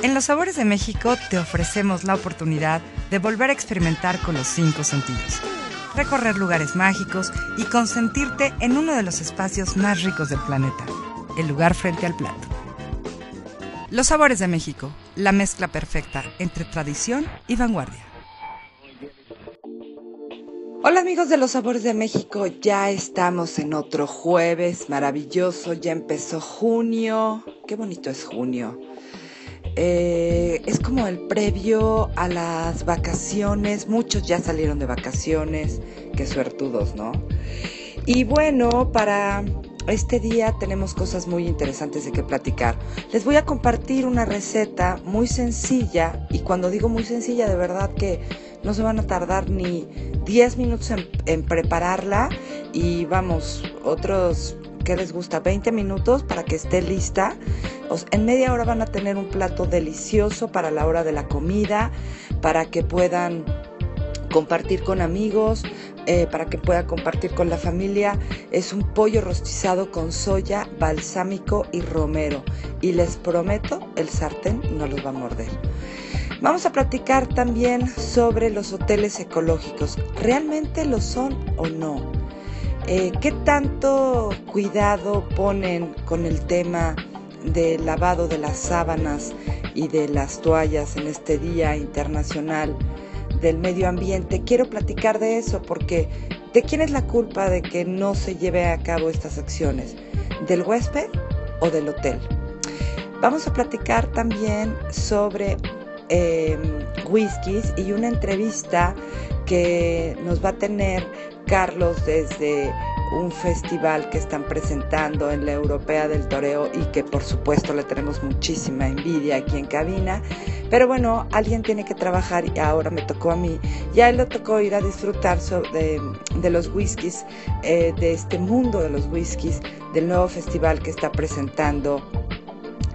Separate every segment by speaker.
Speaker 1: En Los Sabores de México te ofrecemos la oportunidad de volver a experimentar con los cinco sentidos, recorrer lugares mágicos y consentirte en uno de los espacios más ricos del planeta, el lugar frente al plato. Los Sabores de México, la mezcla perfecta entre tradición y vanguardia. Hola amigos de los Sabores de México, ya estamos en otro jueves maravilloso, ya empezó junio, qué bonito es junio. Eh, es como el previo a las vacaciones. Muchos ya salieron de vacaciones. Qué suertudos, ¿no? Y bueno, para este día tenemos cosas muy interesantes de que platicar. Les voy a compartir una receta muy sencilla. Y cuando digo muy sencilla, de verdad que no se van a tardar ni 10 minutos en, en prepararla. Y vamos, otros ¿qué les gusta? 20 minutos para que esté lista. en media hora van a tener un plato delicioso para la hora de la comida, para que puedan compartir con amigos, eh, para que pueda compartir con la familia. Es un pollo rostizado con soya, balsámico y romero. Y les prometo, el sartén no los va a morder. Vamos a platicar también sobre los hoteles ecológicos. ¿Realmente lo son o no? Eh, ¿Qué tanto cuidado ponen con el tema del lavado de las sábanas y de las toallas en este Día Internacional del Medio Ambiente? Quiero platicar de eso porque ¿de quién es la culpa de que no se lleve a cabo estas acciones? ¿Del huésped o del hotel? Vamos a platicar también sobre eh, whiskies y una entrevista que nos va a tener Carlos desde un festival que están presentando en la Europea del Toreo y que por supuesto le tenemos muchísima envidia aquí en cabina. Pero bueno, alguien tiene que trabajar y ahora me tocó a mí. Ya le tocó ir a disfrutar de, de los whiskies, eh, de este mundo de los whiskies, del nuevo festival que está presentando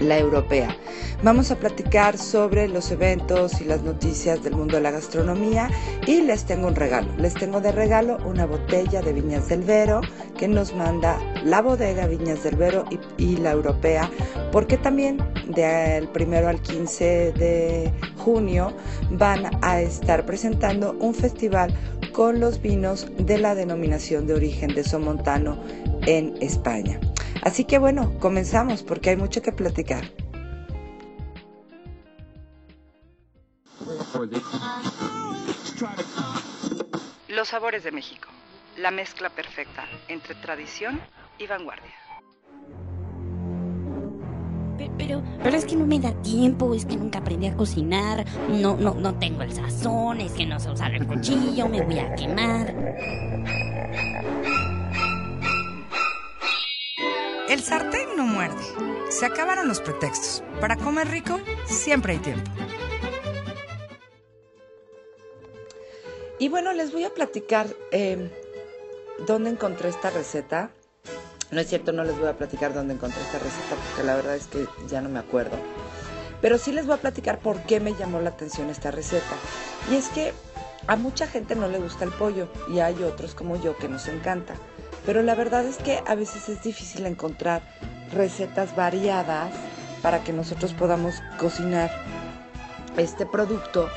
Speaker 1: la europea. Vamos a platicar sobre los eventos y las noticias del mundo de la gastronomía y les tengo un regalo. Les tengo de regalo una botella de Viñas del Vero que nos manda la bodega Viñas del Vero y, la europea porque también del primero al 15 de junio van a estar presentando un festival con los vinos de la denominación de origen de Somontano en España. Así que bueno, comenzamos porque hay mucho que platicar.
Speaker 2: Los sabores de México, la mezcla perfecta entre tradición y vanguardia.
Speaker 3: Pero, pero, es que no me da tiempo, es que nunca aprendí a cocinar, no, no, no tengo el sazón, es que no sé usar el cuchillo, me voy a quemar.
Speaker 1: El sartén no muerde. Se acabaron los pretextos. Para comer rico, siempre hay tiempo. Y bueno, les voy a platicar em, dónde encontré esta receta. No es cierto, no les voy a platicar dónde encontré esta receta porque la verdad es que ya no me acuerdo. Pero sí les voy a platicar por qué me llamó la atención esta receta. Y es que a mucha gente no le gusta el pollo y hay otros como yo que nos encanta. Pero la verdad es que a veces es difícil encontrar recetas variadas para que nosotros podamos cocinar este producto.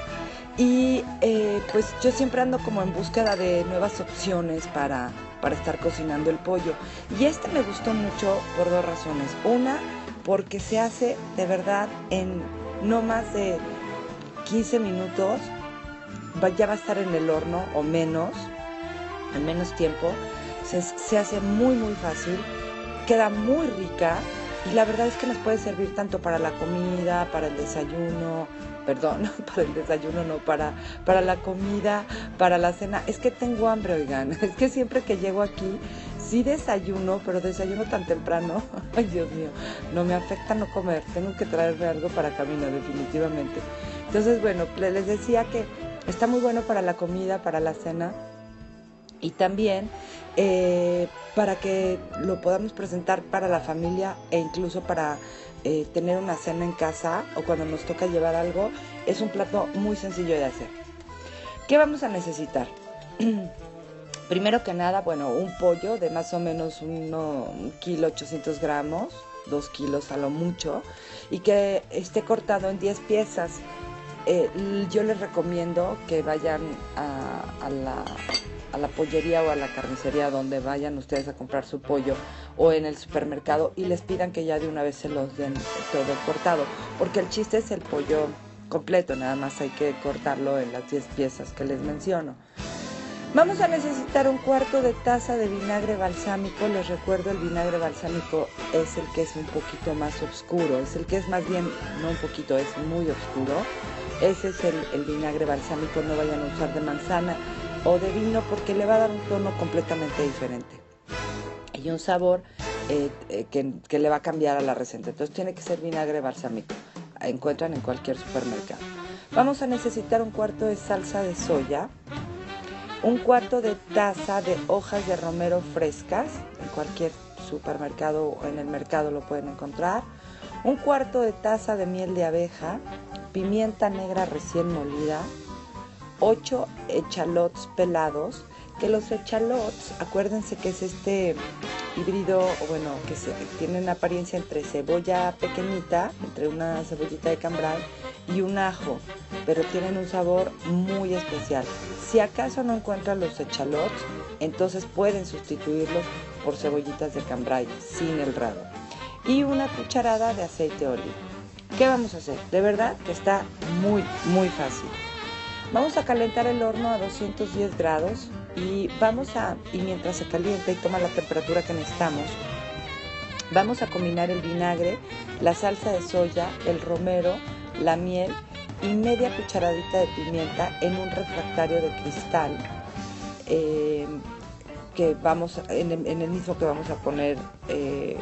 Speaker 1: Y eh, pues yo siempre ando como en búsqueda de nuevas opciones para, para estar cocinando el pollo. Y este me gustó mucho por dos razones. Una, porque se hace de verdad en no más de 15 minutos. Ya va a estar en el horno o menos, en menos tiempo se, hace muy muy fácil, queda muy rica y la verdad es que nos puede servir tanto para la comida, para el desayuno, perdón, para el desayuno no, para, para la comida, para la cena. Es que tengo hambre, oigan, es que siempre que llego aquí, sí desayuno, pero desayuno tan temprano, ay Dios mío, no me afecta no comer, tengo que traerme algo para camino definitivamente. Entonces, bueno, les decía que Está muy bueno para la comida, para la cena y también eh, para que lo podamos presentar para la familia e incluso para eh, tener una cena en casa o cuando nos toca llevar algo. Es un plato muy sencillo de hacer. ¿Qué vamos a necesitar? Primero que nada, bueno, un pollo de más o menos un kilo 800 gramos, 2 kilos a lo mucho, y que esté cortado en 10 piezas. Eh, yo les recomiendo que vayan a, la, a la pollería o a la carnicería donde vayan ustedes a comprar su pollo o en el supermercado y les pidan que ya de una vez se los den todo cortado, porque el chiste es el pollo completo, nada más hay que cortarlo en las 10 piezas que les menciono. Vamos a necesitar un cuarto de taza de vinagre balsámico. Les recuerdo, el vinagre balsámico es el que es un poquito más oscuro, es el que es más bien, no un poquito, es muy oscuro. Ese es el, vinagre balsámico, no vayan a usar de manzana o de vino porque le va a dar un tono completamente diferente y un sabor eh, eh, que, que le va a cambiar a la receta. Entonces tiene que ser vinagre balsámico. Encuentran en cualquier supermercado. Vamos a necesitar un cuarto de salsa de soya, un cuarto de taza de hojas de romero frescas, en cualquier supermercado o en el mercado lo pueden encontrar, un cuarto de taza de miel de abeja, pimienta negra recién molida, 8 echalots pelados, que los echalots, acuérdense que es este híbrido, bueno, que se, tiene una apariencia entre cebolla pequeñita, entre una cebollita de cambray y un ajo, pero tienen un sabor muy especial. Si acaso no encuentran los echalots, entonces pueden sustituirlos por cebollitas de cambray sin el rabo. Y una cucharada de aceite oliva. ¿Qué vamos a hacer? De verdad que está muy, muy fácil. Vamos a calentar el horno a 210 grados y vamos a, y mientras se calienta y toma la temperatura que necesitamos, vamos a combinar el vinagre, la salsa de soya, el romero, la miel y media cucharadita de pimienta en un refractario de cristal eh, que vamos en el, mismo que vamos a poner eh,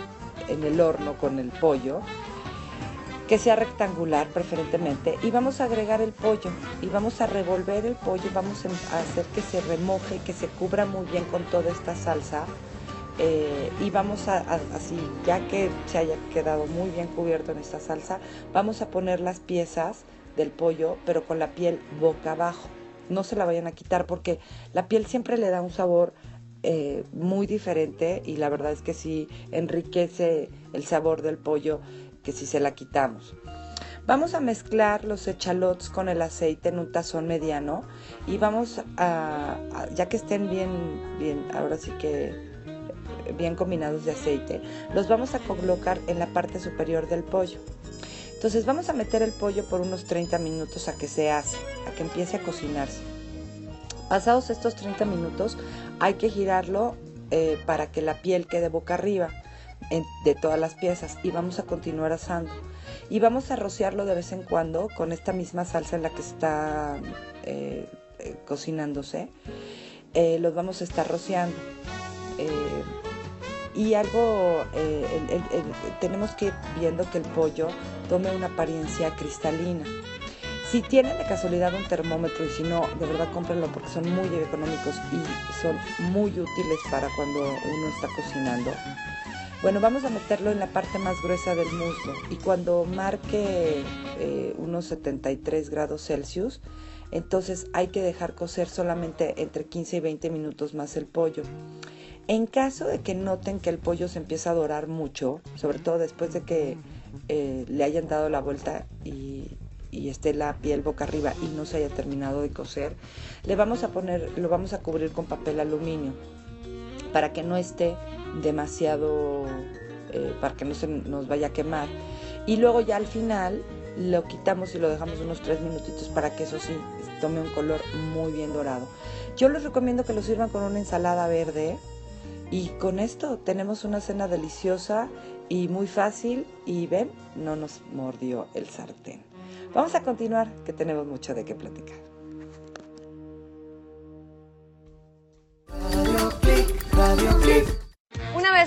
Speaker 1: en el horno con el pollo que sea rectangular preferentemente y vamos a agregar el pollo y vamos a revolver el pollo vamos a hacer que se remoje que se cubra muy bien con toda esta salsa eh, y vamos a, así, ya que se haya quedado muy bien cubierto en esta salsa, vamos a poner las piezas del pollo, pero con la piel boca abajo. No se la vayan a quitar porque la piel siempre le da un sabor eh, muy diferente y la verdad es que sí enriquece el sabor del pollo que si se la quitamos. Vamos a mezclar los echalots con el aceite en un tazón mediano y vamos a, ya que estén bien, bien, ahora sí que bien combinados de aceite, los vamos a colocar en la parte superior del pollo. Entonces vamos a meter el pollo por unos 30 minutos a que se hace, a que empiece a cocinarse. Pasados estos 30 minutos hay que girarlo eh, para que la piel quede boca arriba de todas las piezas y vamos a continuar asando. Y vamos a rociarlo de vez en cuando con esta misma salsa en la que está eh, eh, cocinándose. los vamos a estar rociando y algo, eh, tenemos que ir viendo que el pollo tome una apariencia cristalina. Si tienen de casualidad un termómetro y si no, de verdad cómprenlo porque son muy económicos y son muy útiles para cuando uno está cocinando. Bueno, vamos a meterlo en la parte más gruesa del muslo y cuando marque eh, unos 73 grados Celsius, entonces hay que dejar cocer solamente entre 15 y 20 minutos más el pollo. En caso de que noten que el pollo se empieza a dorar mucho, sobre todo después de que eh, le hayan dado la vuelta y, esté la piel boca arriba y no se haya terminado de cocer, le vamos a poner, lo vamos a cubrir con papel aluminio para que no esté demasiado, eh, para que no se nos vaya a quemar. Y luego ya al final lo quitamos y lo dejamos unos tres minutitos para que eso sí tome un color muy bien dorado. Yo les recomiendo que lo sirvan con una ensalada verde y con esto tenemos una cena deliciosa y muy fácil y ven, no nos mordió el sartén. Vamos a continuar, que tenemos mucho de qué platicar.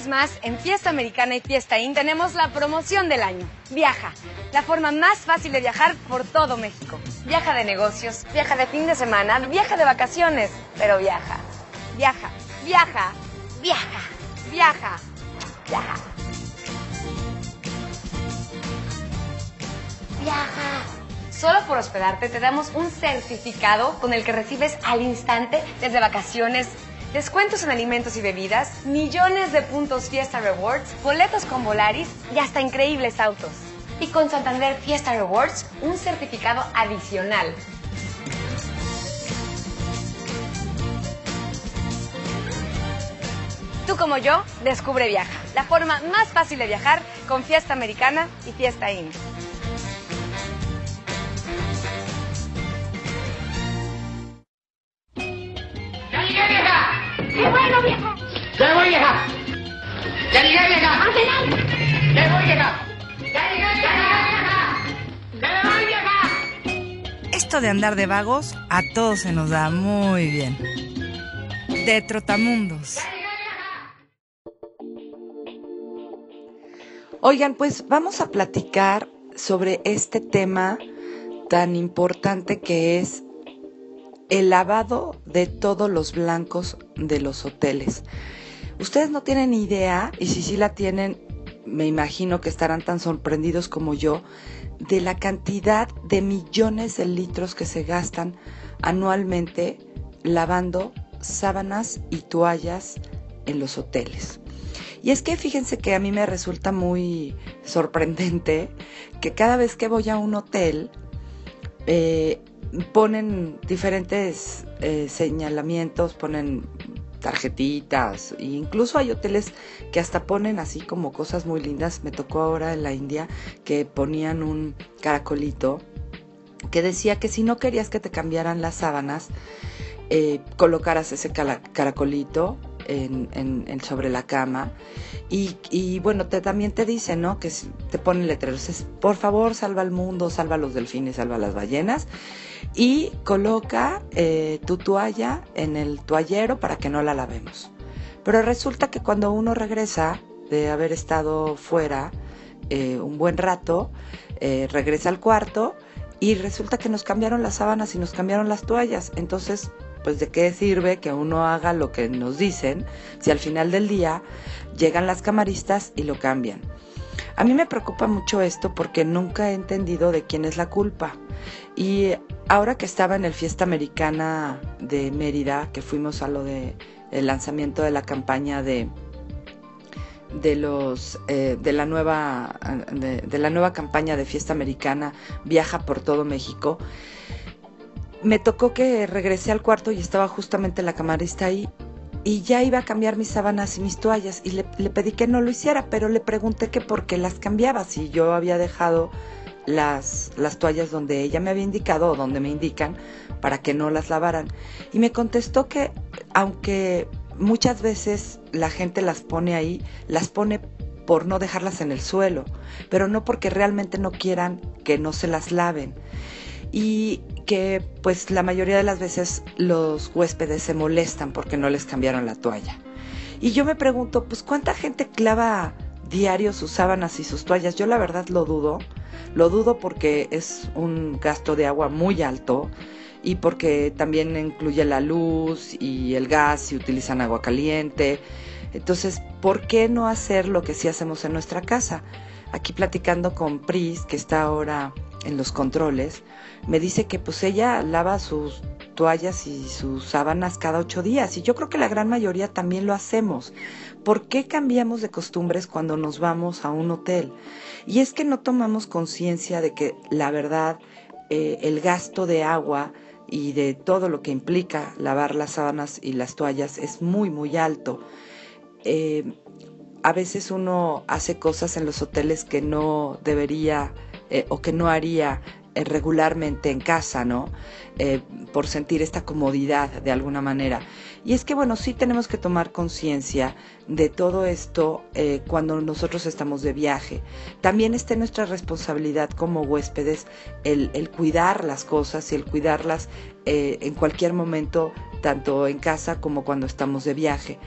Speaker 4: Más, en Fiesta Americana y Fiesta In tenemos la promoción del año. Viaja, la forma más fácil de viajar por todo México. Viaja de negocios, viaja de fin de semana, viaja de vacaciones, pero viaja. Viaja, viaja, viaja, viaja, viaja. Viaja. Solo por hospedarte te damos un certificado con el que recibes al instante desde vacaciones, descuentos en alimentos y bebidas, millones de puntos Fiesta Rewards, boletos con Volaris y hasta increíbles autos. Y con Santander Fiesta Rewards, un certificado adicional. Tú como yo, descubre Viaja, la forma más fácil de viajar con Fiesta Americana y Fiesta In.
Speaker 5: ¡Ya llegué, vieja! ¡Qué bueno, vieja! ¡Ya voy, vieja! ¡Ya llegué, vieja! ¡Ya voy, vieja! ¡Ya llegué, vieja! ¡Ya voy, vieja!
Speaker 1: Esto de andar de vagos a todos se nos da muy bien. De Trotamundos. Oigan, pues vamos a platicar sobre este tema tan importante que es el lavado de todos los blancos de los hoteles. Ustedes no tienen idea, y si sí la tienen, me imagino que estarán tan sorprendidos como yo, de la cantidad de millones de litros que se gastan anualmente lavando sábanas y toallas en los hoteles. Y es que fíjense que a mí me resulta muy sorprendente que cada vez que voy a un hotel, eh, ponen diferentes eh, señalamientos, ponen tarjetitas, e incluso hay hoteles que hasta ponen así como cosas muy lindas. Me tocó ahora en la India que ponían un caracolito que decía que si no querías que te cambiaran las sábanas, eh, colocaras ese caracolito en, sobre la cama y, bueno, también te dice, ¿no? Que te ponen letreros, es, por favor, salva al mundo, salva a los delfines, salva a las ballenas y coloca eh, tu toalla en el toallero para que no la lavemos. Pero resulta que cuando uno regresa de haber estado fuera eh, un buen rato, eh, regresa al cuarto y resulta que nos cambiaron las sábanas y nos cambiaron las toallas. Entonces, pues de qué sirve que uno haga lo que nos dicen si al final del día llegan las camaristas y lo cambian. A mí me preocupa mucho esto porque nunca he entendido de quién es la culpa. Y ahora que estaba en el Fiesta Americana de Mérida, que fuimos a lo de el lanzamiento de la campaña de de los eh, de la nueva de, de la nueva campaña de Fiesta Americana Viaja por todo México me tocó que regresé al cuarto y estaba justamente la camarista ahí y ya iba a cambiar mis sábanas y mis toallas y le, le pedí que no lo hiciera, pero le pregunté que por qué las cambiaba, si yo había dejado las, las toallas donde ella me había indicado o donde me indican para que no las lavaran. Y me contestó que aunque muchas veces la gente las pone ahí, las pone por no dejarlas en el suelo, pero no porque realmente no quieran que no se las laven y que pues la mayoría de las veces los huéspedes se molestan porque no les cambiaron la toalla. Y yo me pregunto, pues cuánta gente clava diario sus sábanas y sus toallas. Yo la verdad lo dudo. Lo dudo porque es un gasto de agua muy alto y porque también incluye la luz y el gas si utilizan agua caliente. Entonces, ¿por qué no hacer lo que sí hacemos en nuestra casa? Aquí platicando con Pris, que está ahora en los controles, me dice que pues ella lava sus toallas y sus sábanas cada ocho días y yo creo que la gran mayoría también lo hacemos. ¿Por qué cambiamos de costumbres cuando nos vamos a un hotel? Y es que no tomamos conciencia de que la verdad eh, el gasto de agua y de todo lo que implica lavar las sábanas y las toallas es muy muy alto. Eh, a veces uno hace cosas en los hoteles que no debería eh, o que no haría regularmente en casa, ¿no? Eh, por sentir esta comodidad de alguna manera. Y es que, bueno, sí tenemos que tomar conciencia de todo esto eh, cuando nosotros estamos de viaje. También está nuestra responsabilidad como huéspedes el, cuidar las cosas y el cuidarlas eh, en cualquier momento, tanto en casa como cuando estamos de viaje.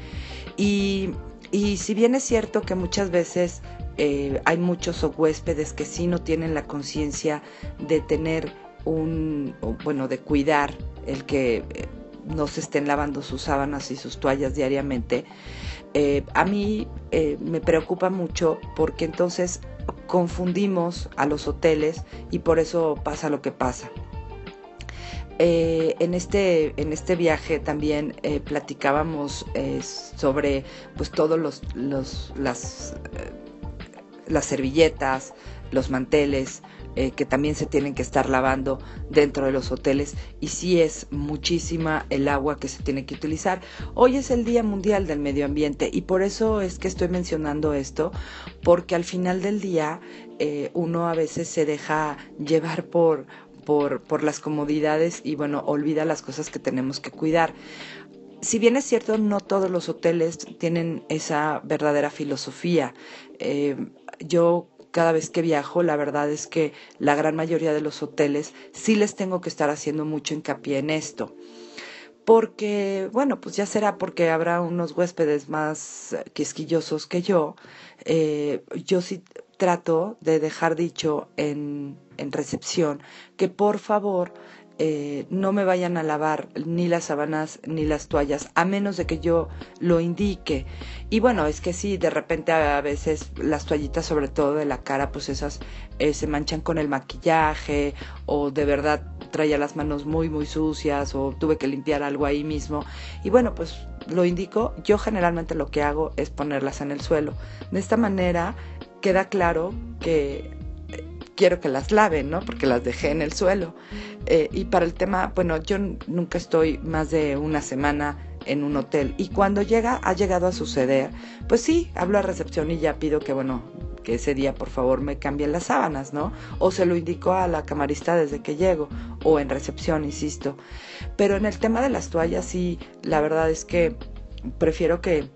Speaker 1: Y Y si bien es cierto que muchas veces eh, hay muchos huéspedes que sí no tienen la conciencia de tener un, bueno, de cuidar el que eh, no se estén lavando sus sábanas y sus toallas diariamente, eh, a mí me preocupa mucho porque entonces confundimos a los hoteles y por eso pasa lo que pasa. En, este, en este viaje también platicábamos sobre pues todos los, las, las servilletas, los manteles, que también se tienen que estar lavando dentro de los hoteles y sí es muchísima el agua que se tiene que utilizar. Hoy es el Día Mundial del Medio Ambiente y por eso es que estoy mencionando esto, porque al final del día uno a veces se deja llevar por, por, las comodidades y bueno, olvida las cosas que tenemos que cuidar. Si bien es cierto, no todos los hoteles tienen esa verdadera filosofía. Eh, yo cada vez que viajo, la verdad es que la gran mayoría de los hoteles sí les tengo que estar haciendo mucho hincapié en esto. Porque, bueno, pues ya será porque habrá unos huéspedes más quisquillosos que yo. Eh, yo sí trato de dejar dicho en, en recepción que por favor eh, no me vayan a lavar ni las sábanas ni las toallas, a menos de que yo lo indique. Y bueno, es que sí, de repente a veces las toallitas, sobre todo de la cara, pues esas eh, se manchan con el maquillaje o de verdad traía las manos muy, muy sucias o tuve que limpiar algo ahí mismo. Y bueno, pues lo indico, yo generalmente lo que hago es ponerlas en el suelo. De esta manera queda claro que quiero que las laven, ¿no? Porque las dejé en el suelo. Eh, y para el tema, bueno, yo nunca estoy más de una semana en un hotel. Y cuando llega, ha llegado a suceder, pues sí, hablo a recepción y ya pido que, bueno, que ese día por favor me cambien las sábanas, ¿no? O se lo indico a la camarista desde que llego, o en recepción, insisto. Pero en el tema de las toallas, sí, la verdad es que prefiero que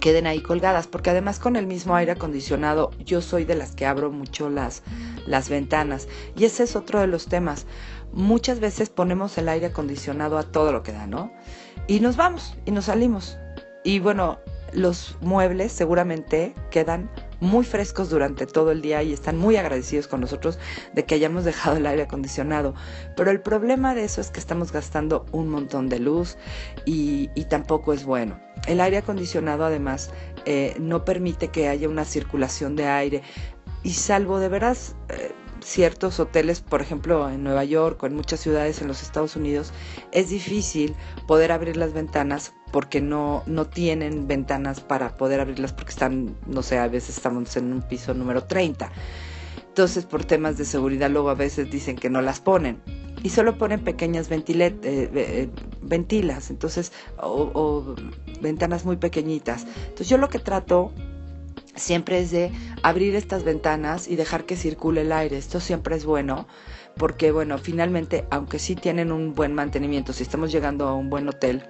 Speaker 1: queden ahí colgadas, porque además con el mismo aire acondicionado yo soy de las que abro mucho las, las ventanas y ese es otro de los temas. Muchas veces ponemos el aire acondicionado a todo lo que da, ¿no? Y nos vamos y nos salimos. Y bueno, los muebles seguramente quedan muy frescos durante todo el día y están muy agradecidos con nosotros de que hayamos dejado el aire acondicionado. Pero el problema de eso es que estamos gastando un montón de luz y, tampoco es bueno. El aire acondicionado además eh, no permite que haya una circulación de aire y salvo de veras... Eh, ciertos hoteles, por ejemplo en Nueva York o en muchas ciudades en los Estados Unidos, es difícil poder abrir las ventanas porque no, no tienen ventanas para poder abrirlas porque están, no sé, a veces estamos en un piso número 30. Entonces, por temas de seguridad, luego a veces dicen que no las ponen. Y solo ponen pequeñas ventilet eh, eh, ventilas, entonces, o, o ventanas muy pequeñitas. Entonces, yo lo que trato siempre es de abrir estas ventanas y dejar que circule el aire. Esto siempre es bueno porque, bueno, finalmente, aunque sí tienen un buen mantenimiento, si estamos llegando a un buen hotel,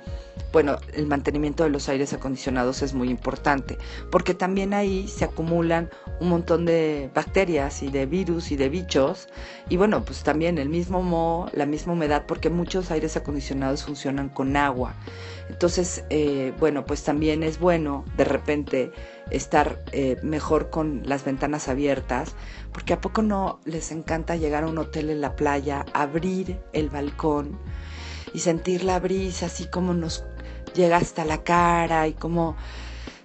Speaker 1: bueno, el mantenimiento de los aires acondicionados es muy importante, porque también ahí se acumulan un montón de bacterias y de virus y de bichos, y bueno, pues también el mismo moho, la misma humedad, porque muchos aires acondicionados funcionan con agua. Entonces, eh, bueno, pues también es bueno de repente estar eh, mejor con las ventanas abiertas, porque a poco no les encanta llegar a un hotel en la playa, abrir el balcón y sentir la brisa así como nos llega hasta la cara y como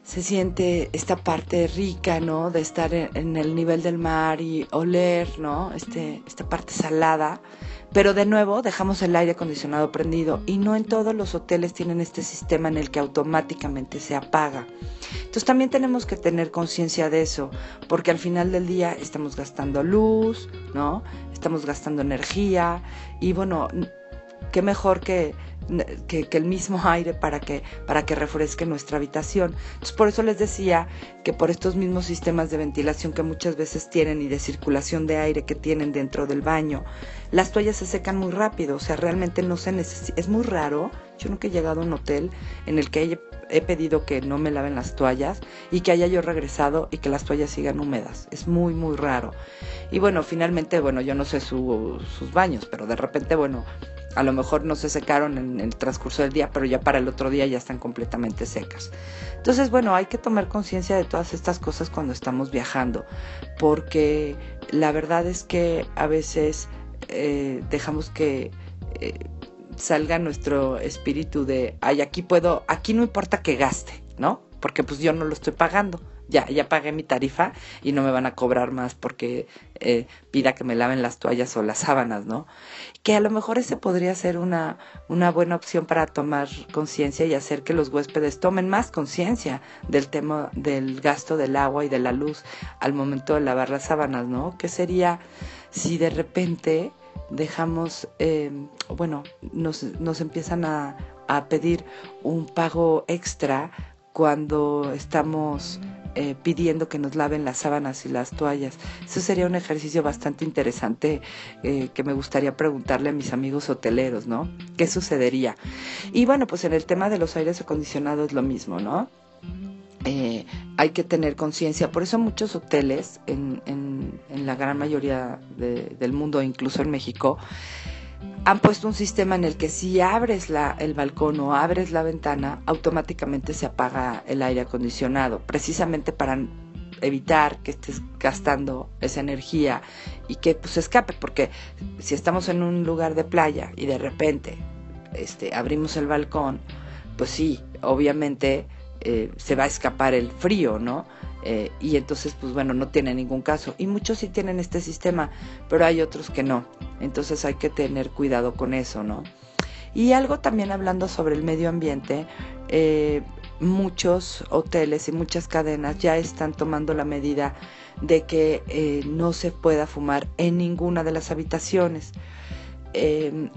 Speaker 1: se siente esta parte rica, ¿no? De estar en, el nivel del mar y oler, ¿no? Este, esta parte salada pero de nuevo dejamos el aire acondicionado prendido y no en todos los hoteles tienen este sistema en el que automáticamente se apaga. Entonces también tenemos que tener conciencia de eso, porque al final del día estamos gastando luz, ¿no? Estamos gastando energía y bueno, qué mejor que que, el mismo aire para que, para que refresque nuestra habitación. Entonces, por eso les decía que por estos mismos sistemas de ventilación que muchas veces tienen y de circulación de aire que tienen dentro del baño, las toallas se secan muy rápido, o sea, realmente no se necesita, es muy raro, yo nunca he llegado a un hotel en el que haya he pedido que no me laven las toallas y que haya yo regresado y que las toallas sigan húmedas. Es muy, muy raro. Y bueno, finalmente, bueno, yo no sé sus baños, pero de repente, bueno, a lo mejor no se secaron en el transcurso del día, pero ya para el otro día ya están completamente secas. Entonces, bueno, hay que tomar conciencia de todas estas cosas cuando estamos viajando, porque la verdad es que a veces eh, dejamos que eh, salga nuestro espíritu de, ay, aquí puedo, aquí no importa que gaste, ¿no? Porque pues yo no lo estoy pagando ya, ya pagué mi tarifa y no me van a cobrar más porque eh, pida que me laven las toallas o las sábanas, ¿no? Que a lo mejor ese podría ser una, una buena opción para tomar conciencia y hacer que los huéspedes tomen más conciencia del tema del gasto del agua y de la luz al momento de lavar las sábanas, ¿no? ¿Qué sería si de repente dejamos, eh, bueno, nos, nos empiezan a, a pedir un pago extra cuando estamos eh, pidiendo que nos laven las sábanas y las toallas. Eso sería un ejercicio bastante interesante eh, que me gustaría preguntarle a mis amigos hoteleros, ¿no? ¿Qué sucedería? Y bueno, pues en el tema de los aires acondicionados lo mismo, ¿no? Eh, hay que tener conciencia. Por eso muchos hoteles, en, en, la gran mayoría del mundo, incluso en México, han puesto un sistema en el que si abres la, el balcón o abres la ventana, automáticamente se apaga el aire acondicionado, precisamente para evitar que estés gastando esa energía y que pues escape, porque si estamos en un lugar de playa y de repente este, abrimos el balcón, pues sí, obviamente eh, se va a escapar el frío, ¿no? Eh, y entonces, pues bueno, no tiene ningún caso. Y muchos sí tienen este sistema, pero hay otros que no. Entonces hay que tener cuidado con eso, ¿no? Y algo también hablando sobre el medio ambiente, eh, muchos hoteles y muchas cadenas ya están tomando la medida de que eh, no se pueda fumar en ninguna de las habitaciones.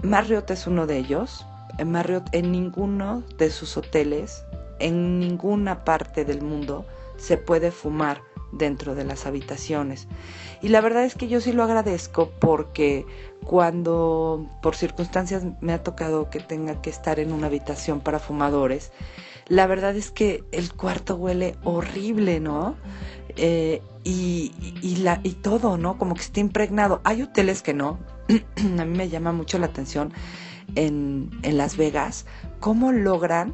Speaker 1: Marriott es uno de ellos. Marriott en ninguno de sus hoteles, en ninguna parte del mundo, se puede fumar dentro de las habitaciones. Y la verdad es que yo sí lo agradezco porque cuando por circunstancias me ha tocado que tenga que estar en una habitación para fumadores, la verdad es que el cuarto huele horrible, ¿no? Eh, y, y, la, y todo, ¿no? Como que está impregnado. Hay hoteles que no. a mí me llama mucho la atención en, en Las Vegas cómo logran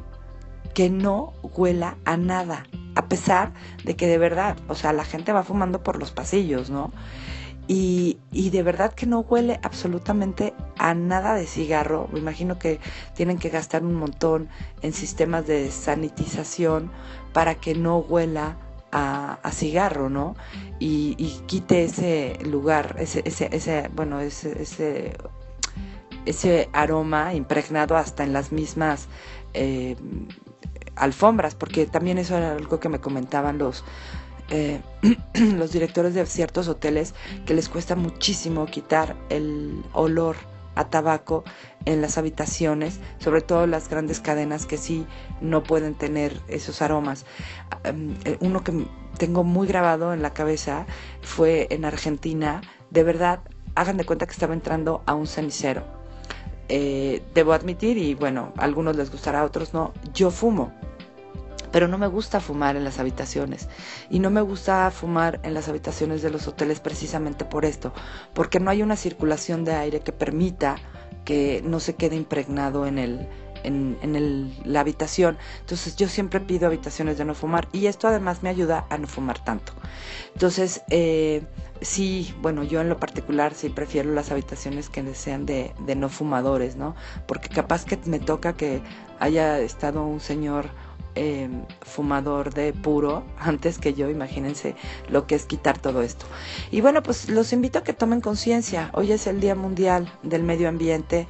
Speaker 1: que no huela a nada a pesar de que de verdad, o sea, la gente va fumando por los pasillos, ¿no? Y, y, de verdad que no huele absolutamente a nada de cigarro. Me imagino que tienen que gastar un montón en sistemas de sanitización para que no huela a, cigarro, ¿no? Y, quite ese lugar, ese, ese, ese bueno, ese, ese, ese aroma impregnado hasta en las mismas eh, alfombras, porque también eso era algo que me comentaban los, eh, los directores de ciertos hoteles, que les cuesta muchísimo quitar el olor a tabaco en las habitaciones, sobre todo las grandes cadenas que sí no pueden tener esos aromas. Eh, uno que tengo muy grabado en la cabeza fue en Argentina, de verdad, hagan de cuenta que estaba entrando a un cenicero. Eh, debo admitir, y bueno, a algunos les gustará, a otros no, yo fumo pero no me gusta fumar en las habitaciones. Y no me gusta fumar en las habitaciones de los hoteles precisamente por esto, porque no hay una circulación de aire que permita que no se quede impregnado en el, en, la habitación. Entonces yo siempre pido habitaciones de no fumar y esto además me ayuda a no fumar tanto. Entonces, eh, sí, bueno, yo en lo particular sí prefiero las habitaciones que sean de, de no fumadores, ¿no? Porque capaz que me toca que haya estado un señor eh, fumador de puro antes que yo, imagínense lo que es quitar todo esto. Y bueno, pues los invito a que tomen conciencia. Hoy es el Día Mundial del Medio Ambiente,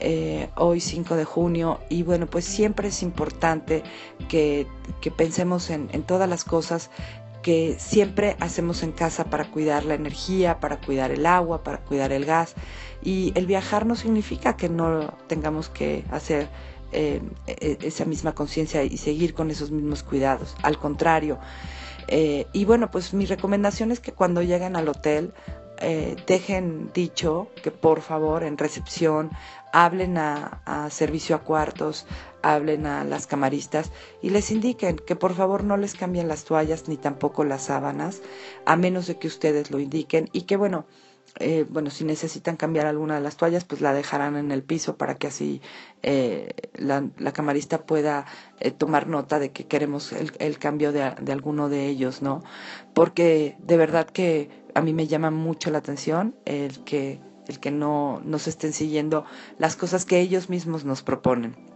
Speaker 1: eh, hoy 5 de junio, y bueno, pues siempre es importante que, que pensemos en, todas las cosas que siempre hacemos en casa para cuidar la energía, para cuidar el agua, para cuidar el gas. Y el viajar no significa que no tengamos que hacer eh, e, esa misma conciencia y seguir con esos mismos cuidados. Al contrario. Eh, y bueno, pues mi recomendación es que cuando lleguen al hotel, eh, dejen dicho que por favor en recepción hablen a, a servicio a cuartos, hablen a las camaristas y les indiquen que por favor no les cambien las toallas ni tampoco las sábanas, a menos de que ustedes lo indiquen y que bueno, eh, bueno, si necesitan cambiar alguna de las toallas, pues la dejarán en el piso para que así eh, la, la, camarista pueda eh, tomar nota de que queremos el, el cambio de, de, alguno de ellos, ¿no? Porque de verdad que a mí me llama mucho la atención el que, el que no nos estén siguiendo las cosas que ellos mismos nos proponen.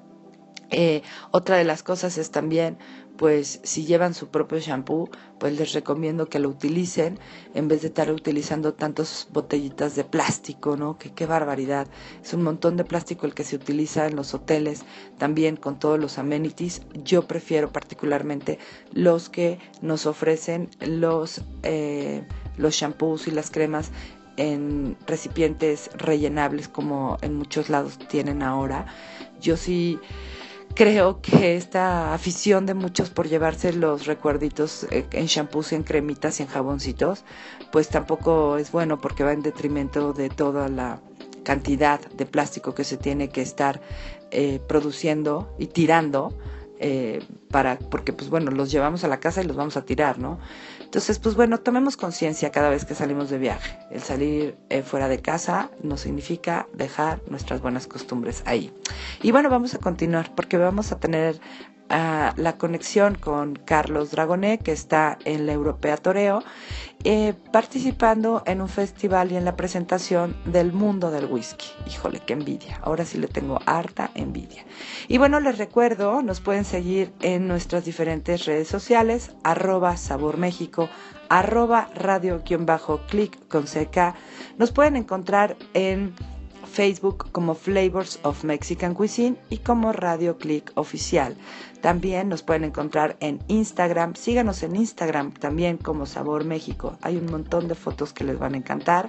Speaker 1: Eh, otra de las cosas es también, pues si llevan su propio shampoo, pues les recomiendo que lo utilicen en vez de estar utilizando tantas botellitas de plástico, ¿no? Que qué barbaridad. Es un montón de plástico el que se utiliza en los hoteles, también con todos los amenities. Yo prefiero particularmente los que nos ofrecen los, eh, los shampoos y las cremas en recipientes rellenables como en muchos lados tienen ahora. Yo sí creo que esta afición de muchos por llevarse los recuerditos en shampoos, en cremitas y en jaboncitos, pues tampoco es bueno porque va en detrimento de toda la cantidad de plástico que se tiene que estar eh, produciendo y tirando eh, para porque pues bueno los llevamos a la casa y los vamos a tirar no entonces pues bueno tomemos conciencia cada vez que salimos de viaje. El salir eh, fuera de casa no significa dejar nuestras buenas costumbres ahí. Y bueno vamos a continuar porque vamos a tener la conexión con Carlos Dragoné que está en la Europea Toreo eh, participando en un festival y en la presentación del mundo del whisky. Híjole, qué envidia. Ahora sí le tengo harta envidia. Y bueno, les recuerdo, nos pueden seguir en nuestras diferentes redes sociales, arroba Sabor México, arroba radio-click con CK. Nos pueden encontrar en Facebook como Flavors of Mexican Cuisine y como Radio Click Oficial. También nos pueden encontrar en Instagram. Síganos en Instagram también como Sabor México. Hay un montón de fotos que les van a encantar.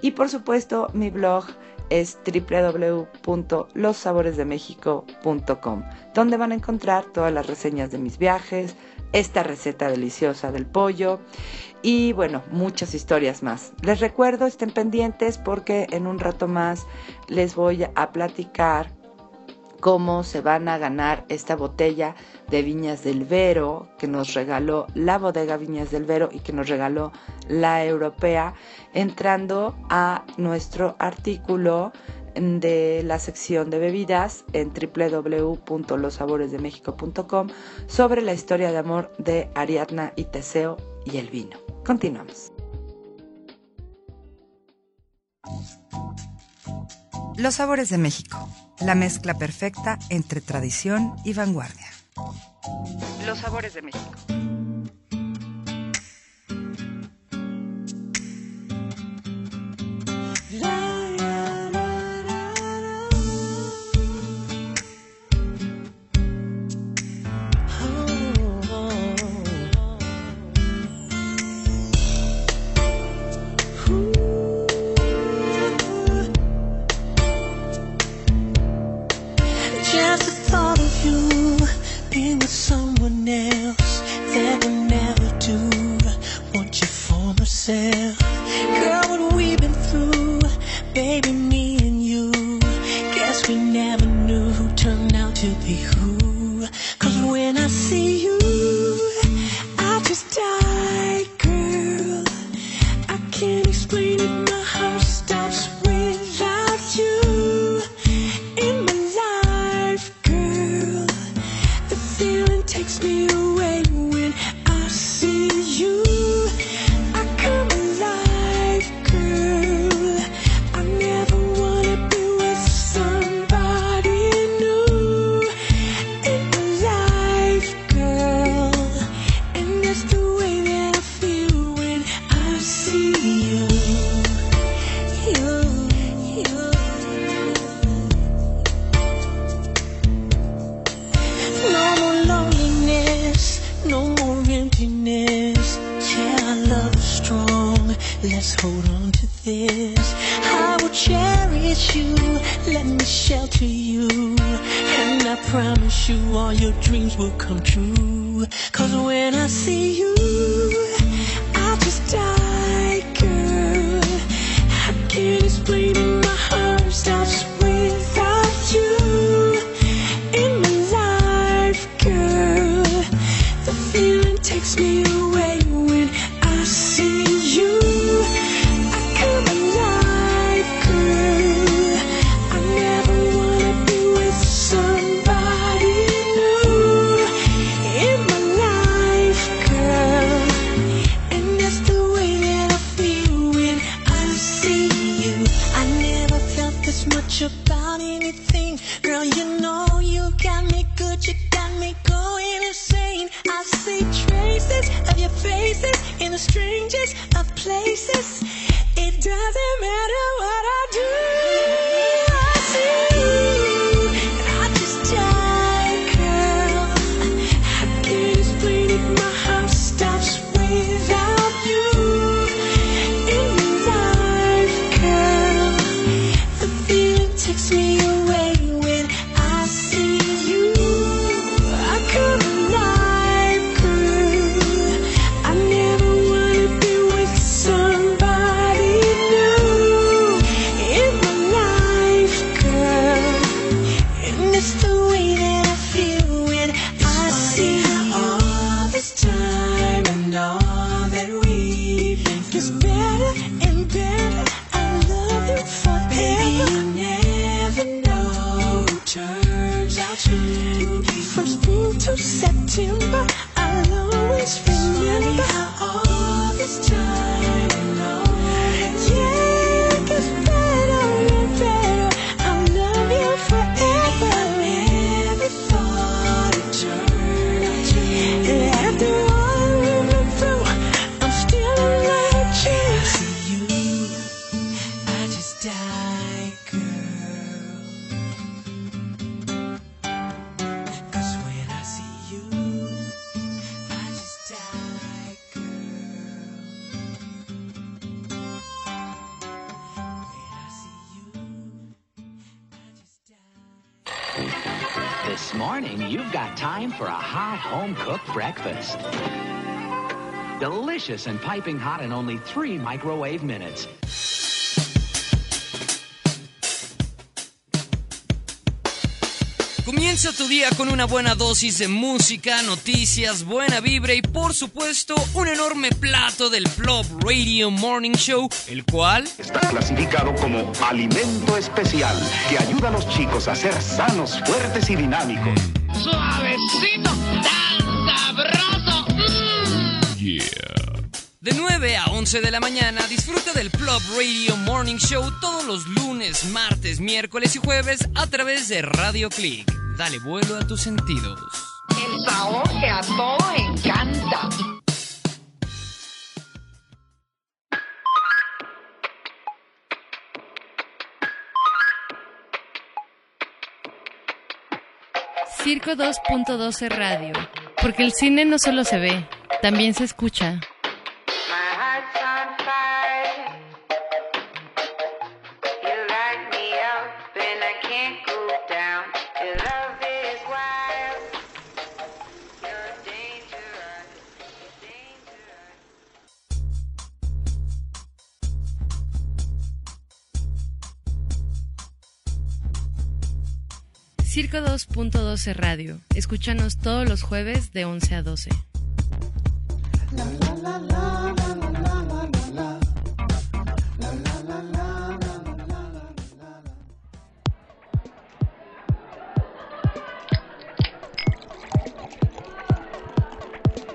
Speaker 1: Y por supuesto, mi blog es www.lossaboresdemexico.com, donde van a encontrar todas las reseñas de mis viajes, esta receta deliciosa del pollo y bueno, muchas historias más. Les recuerdo, estén pendientes porque en un rato más les voy a platicar cómo se van a ganar esta botella de Viñas del Vero que nos regaló la bodega Viñas del Vero y que nos regaló la europea entrando a nuestro artículo de la sección de bebidas en www.losaboresdemexico.com sobre la historia de amor de Ariadna y Teseo y el vino. Continuamos. Los sabores de México, la mezcla perfecta entre tradición y vanguardia.
Speaker 6: Los sabores de México. will come
Speaker 7: Delicious and piping hot in only three microwave minutes.
Speaker 8: Comienza tu día con una buena dosis de música, noticias, buena vibra y por supuesto un enorme plato del Plop Radio Morning Show, el cual
Speaker 9: Está clasificado como alimento especial que ayuda a los chicos a ser sanos, fuertes y dinámicos.
Speaker 5: Suavecito, tan sabroso.
Speaker 8: De 9 a 11 de la mañana disfruta del Plop Radio Morning Show todos los lunes, martes, miércoles y jueves a través de Radio Click. Dale vuelo a tus sentidos.
Speaker 5: El sabor que a todos encanta.
Speaker 10: Circo 2.12 Radio. Porque el cine no solo se ve, también se escucha. 102.12 Radio. Escúchanos todos los jueves de 11 a 12.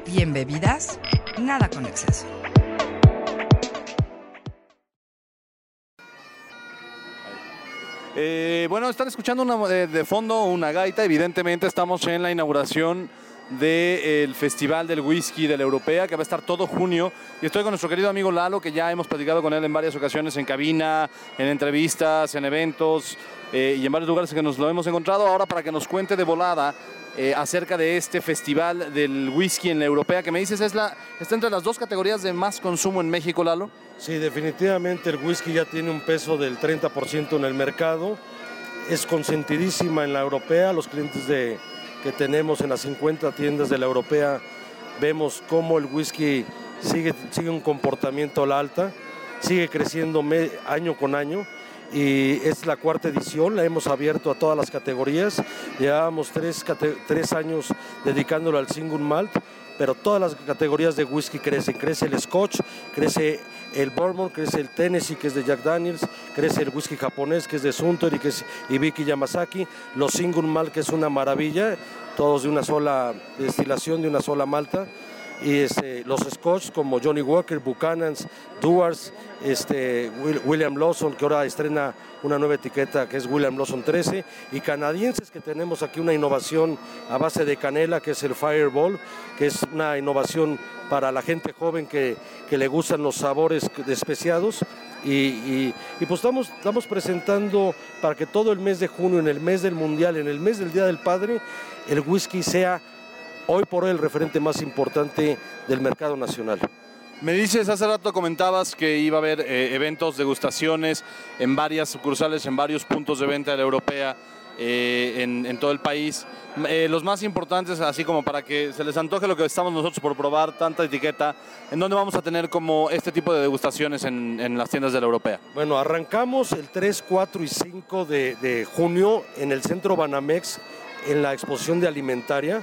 Speaker 1: Bien bebidas, nada con exceso.
Speaker 11: Bueno, están escuchando una- eh, de fondo una gaita. Evidentemente estamos en la inauguración del Festival del Whisky de la Europea, que va a estar todo junio. Y estoy con nuestro querido amigo Lalo, que ya hemos platicado con él en varias ocasiones, en cabina, en entrevistas, en eventos eh, y en varios lugares que nos lo hemos encontrado. Ahora para que nos cuente de volada eh, acerca de este Festival del Whisky en la Europea, que me dices es la, está entre las dos categorías de más consumo en México, Lalo.
Speaker 12: Sí, definitivamente el whisky ya tiene un peso del 30% en el mercado. Es consentidísima en la europea. Los clientes de, que tenemos en las 50 tiendas de la europea vemos cómo el whisky sigue, sigue un comportamiento a la alta, sigue creciendo año con año. Y es la cuarta edición, la hemos abierto a todas las categorías. Llevábamos tres, tres años dedicándolo al single malt, pero todas las categorías de whisky crecen. Crece el Scotch, crece el Bourbon, crece el Tennessee, que es de Jack Daniels, crece el whisky japonés, que es de Suntory, que es Ibiki Yamazaki, los single malt, que es una maravilla, todos de una sola destilación, de una sola malta. Y este, los Scotch como Johnny Walker, Buchanan's, Duars, este, Will- William Lawson, que ahora estrena una nueva etiqueta que es William Lawson 13, y canadienses que tenemos aquí una innovación a base de canela, que es el Fireball, que es una innovación para la gente joven que, que le gustan los sabores especiados. Y, y- y pues estamos, estamos presentando para que todo el mes de junio, en el mes del Mundial, en el mes del Día del Padre, el whisky sea hoy por hoy el referente más importante del mercado nacional.
Speaker 11: Me dices, hace rato comentabas que iba a haber eh, eventos, degustaciones en varias sucursales, en varios puntos de venta de la europea, eh, en, en todo el país. Eh, los más importantes, así como para que se les antoje lo que estamos nosotros por probar, tanta etiqueta, ¿en dónde vamos a tener como este tipo de degustaciones en, en las tiendas de la europea?
Speaker 12: Bueno, arrancamos el 3, 4 y 5 de, de junio en el centro Banamex, en la exposición de alimentaria.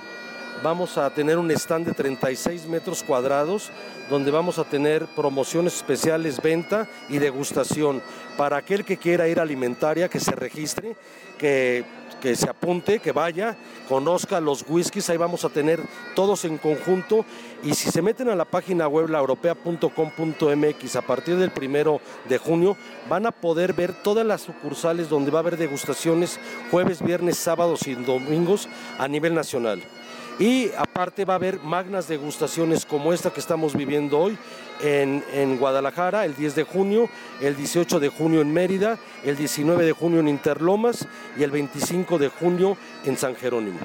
Speaker 12: Vamos a tener un stand de 36 metros cuadrados donde vamos a tener promociones especiales, venta y degustación. Para aquel que quiera ir a alimentaria, que se registre, que, que se apunte, que vaya, conozca los whiskies, ahí vamos a tener todos en conjunto. Y si se meten a la página web laeuropea.com.mx a partir del primero de junio, van a poder ver todas las sucursales donde va a haber degustaciones jueves, viernes, sábados y domingos a nivel nacional. Y aparte va a haber magnas degustaciones como esta que estamos viviendo hoy en, en Guadalajara el 10 de junio, el 18 de junio en Mérida, el 19 de junio en Interlomas y el 25 de junio en San Jerónimo.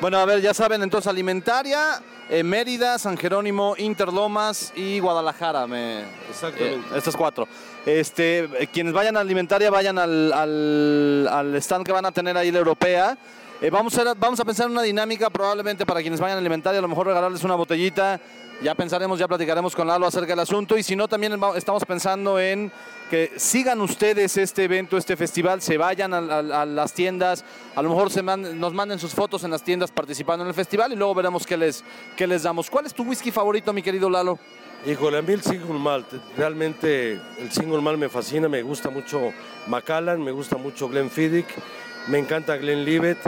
Speaker 11: Bueno, a ver, ya saben, entonces Alimentaria, eh, Mérida, San Jerónimo, Interlomas y Guadalajara. Me,
Speaker 12: Exactamente.
Speaker 11: eh, estas cuatro. Este, eh, quienes vayan a Alimentaria, vayan al, al- al stand que van a tener ahí la europea. Eh, vamos, a, vamos a pensar en una dinámica probablemente para quienes vayan a Alimentaria, a lo mejor regalarles una botellita. Ya pensaremos, ya platicaremos con Lalo acerca del asunto. Y si no, también estamos pensando en que sigan ustedes este evento, este festival, se vayan a, las tiendas, a lo mejor se nos manden sus fotos en las tiendas participando en el festival y luego veremos qué les, qué les damos. ¿Cuál es tu whisky favorito, mi querido Lalo?
Speaker 12: Híjole, a mí el single malt, realmente el single malt me fascina, me gusta mucho Macallan, me gusta mucho Glenfiddich, me encanta Glenlivet,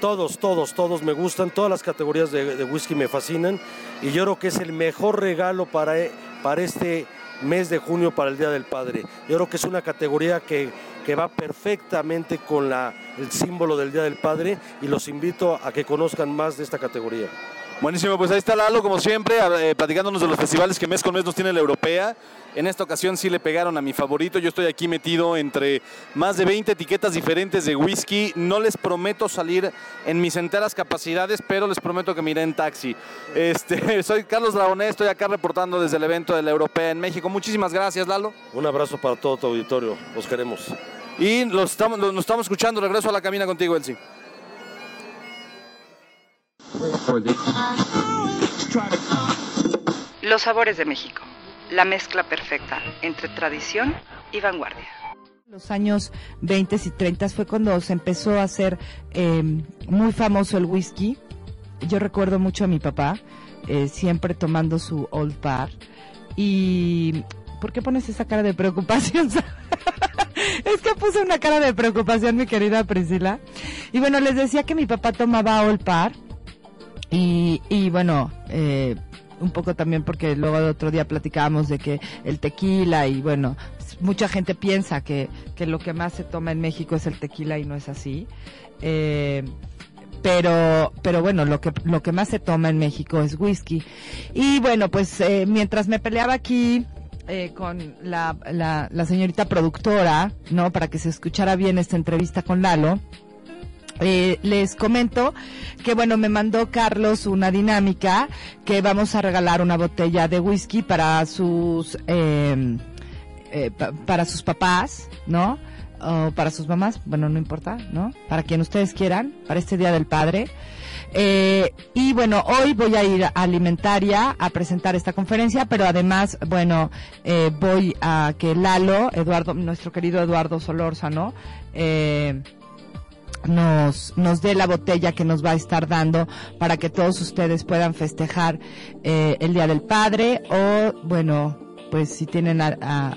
Speaker 12: todos, todos, todos me gustan, todas las categorías de, whisky me fascinan y yo creo que es el mejor regalo para, e- para este mes de junio, para el Día del Padre. Yo creo que es una categoría que, que va perfectamente con la, el símbolo del Día del Padre y los invito a que conozcan más de esta categoría.
Speaker 11: Buenísimo, pues ahí está Lalo, como siempre, eh, platicándonos de los festivales que mes con mes nos tiene la europea. En esta ocasión sí le pegaron a mi favorito. Yo estoy aquí metido entre más de 20 etiquetas diferentes de whisky. No les prometo salir en mis enteras capacidades, pero les prometo que me iré en taxi. Este, soy Carlos Dragonet, estoy acá reportando desde el evento de la europea en México. Muchísimas gracias, Lalo.
Speaker 12: Un abrazo para todo tu auditorio, los queremos.
Speaker 11: Y los estamos, los- nos estamos escuchando. Regreso a la cabina contigo, Elsie.
Speaker 2: Los sabores de México. La mezcla perfecta entre tradición y vanguardia.
Speaker 1: Los años 20 y 30 fue cuando se empezó a hacer eh, muy famoso el whisky. Yo recuerdo mucho a mi papá, eh, siempre tomando su Old Bar. Y, ¿por qué pones esa cara de preocupación? es que puse una cara de preocupación, mi querida Priscila. Y bueno, les decía que mi papá tomaba Old Par. Y, y bueno, eh, un poco también porque luego el otro día platicábamos de que el tequila y bueno, s- mucha gente piensa que, que lo que más se toma en México es el tequila y no es así. Eh, pero pero bueno lo que lo que más se toma en México es whisky y bueno pues eh, mientras me peleaba aquí eh, con la, la, la señorita productora no para que se escuchara bien esta entrevista con Lalo eh, les comento que bueno me mandó Carlos una dinámica que vamos a regalar una botella de whisky para sus eh, eh, pa- para sus papás no o para sus mamás bueno no importa no para quien ustedes quieran para este día del padre. Eh, y bueno, hoy voy a ir a Alimentaria a presentar esta conferencia, pero además, bueno, eh, voy a que Lalo, Eduardo, nuestro querido Eduardo Solórzano, eh, nos, nos dé la botella que nos va a estar dando para que todos ustedes puedan festejar eh, el Día del Padre o, bueno, pues si tienen a,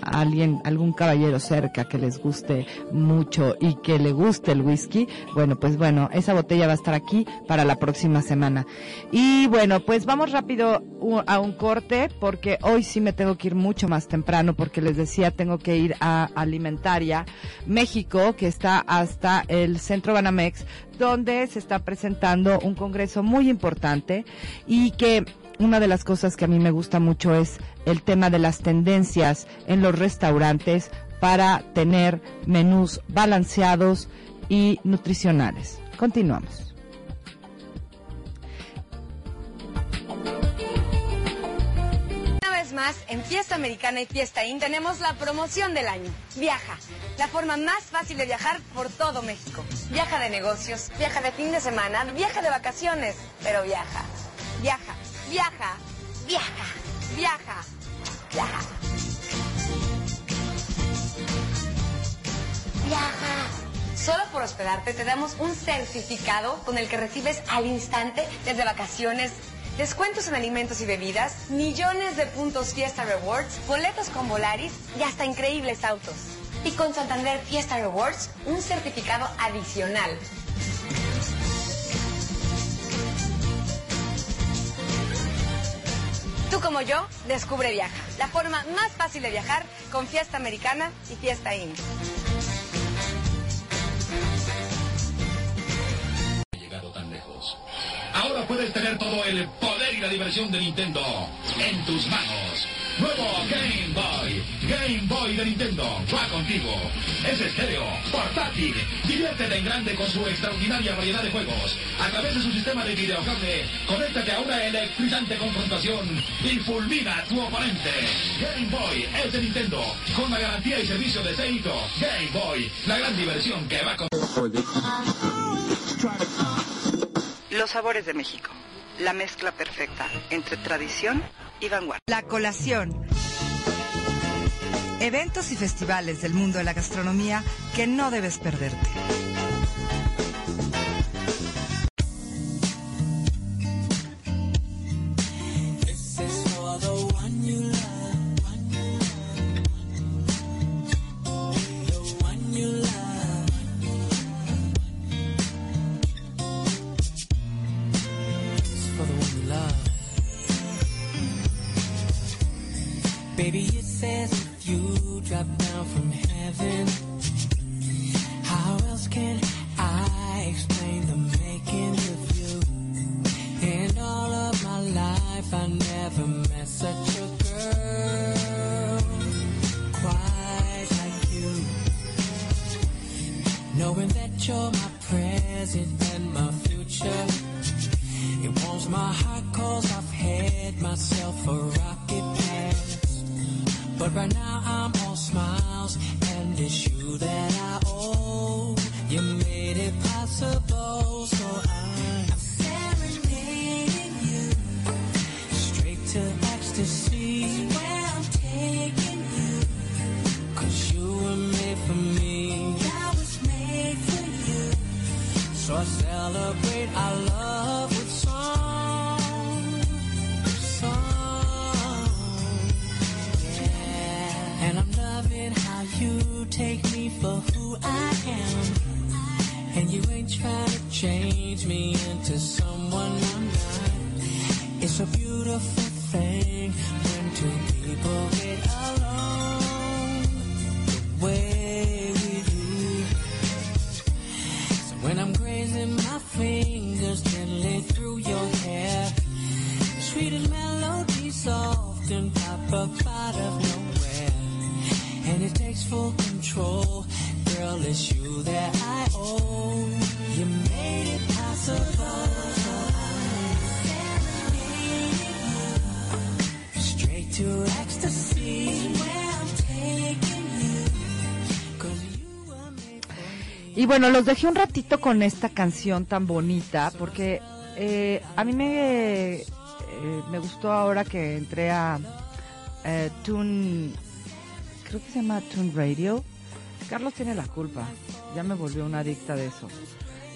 Speaker 1: alguien, algún caballero cerca que les guste mucho y que le guste el whisky, bueno, pues bueno, esa botella va a estar aquí para la próxima semana. Y bueno, pues vamos rápido a un corte porque hoy sí me tengo que ir mucho más temprano porque les decía tengo que ir a Alimentaria México que está hasta el Centro Banamex donde se está presentando un congreso muy importante y que una de las cosas que a mí me gusta mucho es el tema de las tendencias en los restaurantes para tener menús balanceados y nutricionales. Continuamos.
Speaker 4: Una vez más, en Fiesta Americana y Fiesta In tenemos la promoción del año. Viaja, la forma más fácil de viajar por todo México. Viaja de negocios, viaja de fin de semana, viaja de vacaciones, pero viaja. Viaja, viaja, viaja, viaja, viaja. Viaja. Solo por hospedarte te damos un certificado con el que recibes al instante desde vacaciones, descuentos en alimentos y bebidas, millones de puntos Fiesta Rewards, boletos con Volaris y hasta increíbles autos. Y con Santander Fiesta Rewards, un certificado adicional. Tú como yo, descubre Viaja, la forma más fácil de viajar con Fiesta Americana y Fiesta In.
Speaker 13: llegado tan lejos. Ahora puedes tener todo el poder y la diversión de Nintendo en tus manos. Nuevo Game Boy. Game Boy de Nintendo. Va contigo. Es estéreo, portátil. Diviértete en grande con su extraordinaria variedad de juegos. A través de su sistema de videocable, conéctate a una electrizante confrontación y fulmina a tu oponente. Game Boy es de Nintendo. Con la garantía y servicio de Seito. Game Boy. La gran diversión que va con...
Speaker 2: Los sabores de México. La mezcla perfecta entre tradición y vanguardia.
Speaker 6: La colación. Eventos y festivales del mundo de la gastronomía que no debes perderte.
Speaker 1: Y bueno, los dejé un ratito con esta canción tan bonita porque eh, a mí me, eh, me gustó ahora que entré a eh, Tune, creo que se llama Tune Radio. Carlos tiene la culpa, ya me volvió una adicta de eso.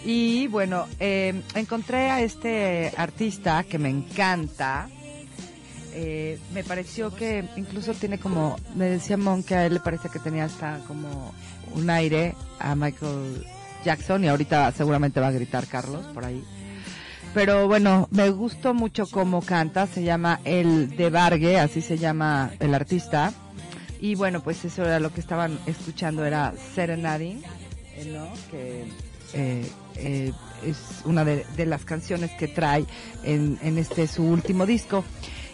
Speaker 1: Y bueno, eh, encontré a este artista que me encanta me pareció que incluso tiene como, me decía Mon que a él le parece que tenía hasta como un aire a Michael Jackson y ahorita seguramente va a gritar Carlos por ahí. Pero bueno, me gustó mucho cómo canta, se llama El de Bargue, así se llama el artista. Y bueno, pues eso era lo que estaban escuchando, era Serenading, eh. Que eh, eh, es una de, de las canciones que trae en, en este su último disco.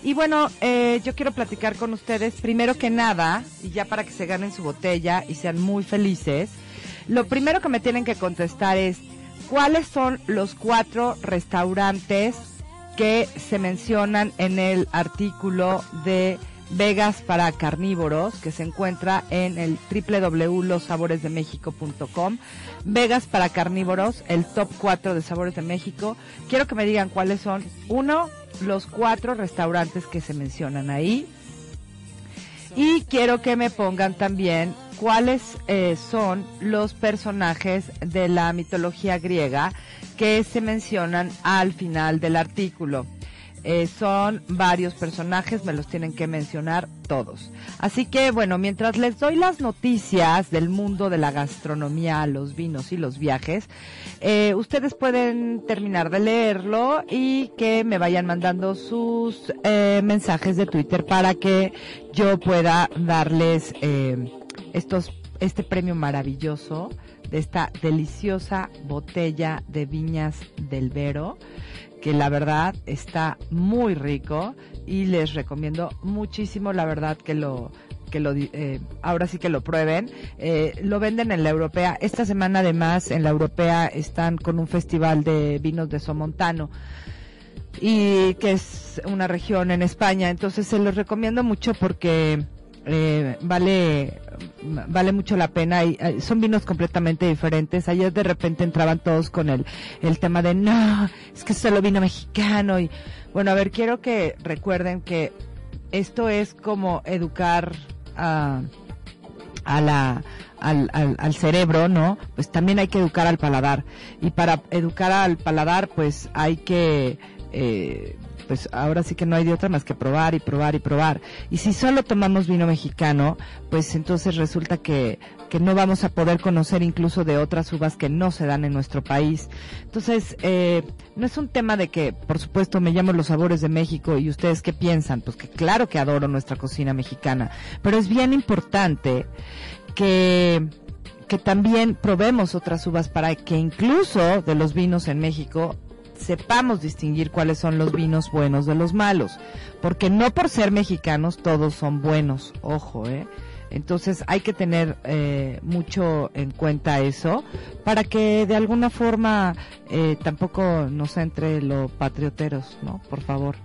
Speaker 1: Y bueno, eh, yo quiero platicar con ustedes, primero que nada, y ya para que se ganen su botella y sean muy felices, lo primero que me tienen que contestar es, ¿cuáles son los cuatro restaurantes que se mencionan en el artículo de Vegas para carnívoros que se encuentra en el www.lossaboresdemexico.com. Vegas para carnívoros, el top 4 de sabores de México. Quiero que me digan cuáles son, uno, los cuatro restaurantes que se mencionan ahí. Y quiero que me pongan también cuáles eh, son los personajes de la mitología griega que se mencionan al final del artículo. Eh, son varios personajes, me los tienen que mencionar todos. Así que bueno, mientras les doy las noticias del mundo de la gastronomía, los vinos y los viajes, eh, ustedes pueden terminar de leerlo y que me vayan mandando sus eh, mensajes de Twitter para que yo pueda darles estos este premio maravilloso de esta deliciosa botella de viñas del Vero que la verdad está muy rico y les recomiendo muchísimo la verdad que lo que lo eh, ahora sí que lo prueben. Eh, lo venden en la europea. Esta semana además en la europea están con un festival de vinos de Somontano y que es una región en España. Entonces se los recomiendo mucho porque eh, vale vale mucho la pena y eh, son vinos completamente diferentes ayer de repente entraban todos con el el tema de no es que solo vino mexicano y bueno a ver quiero que recuerden que esto es como educar a a al, al, al cerebro, ¿no? Pues también hay que educar al paladar. Y para educar al paladar, pues hay que, eh, pues ahora sí que no hay de otra más que probar y probar y probar. Y si solo tomamos vino mexicano, pues entonces resulta que, que no vamos a poder conocer incluso de otras uvas que no se dan en nuestro país. Entonces, eh, no es un tema de que, por supuesto, me llamo los sabores de México y ustedes qué piensan, pues que claro que adoro nuestra cocina mexicana, pero es bien importante que que también probemos otras uvas para que incluso de los vinos en México sepamos distinguir cuáles son los vinos buenos de los malos, porque no por ser mexicanos todos son buenos, ojo, ¿eh? Entonces hay que tener eh, mucho en cuenta eso para que de alguna forma eh, tampoco nos entre lo patrioteros, ¿no? Por favor.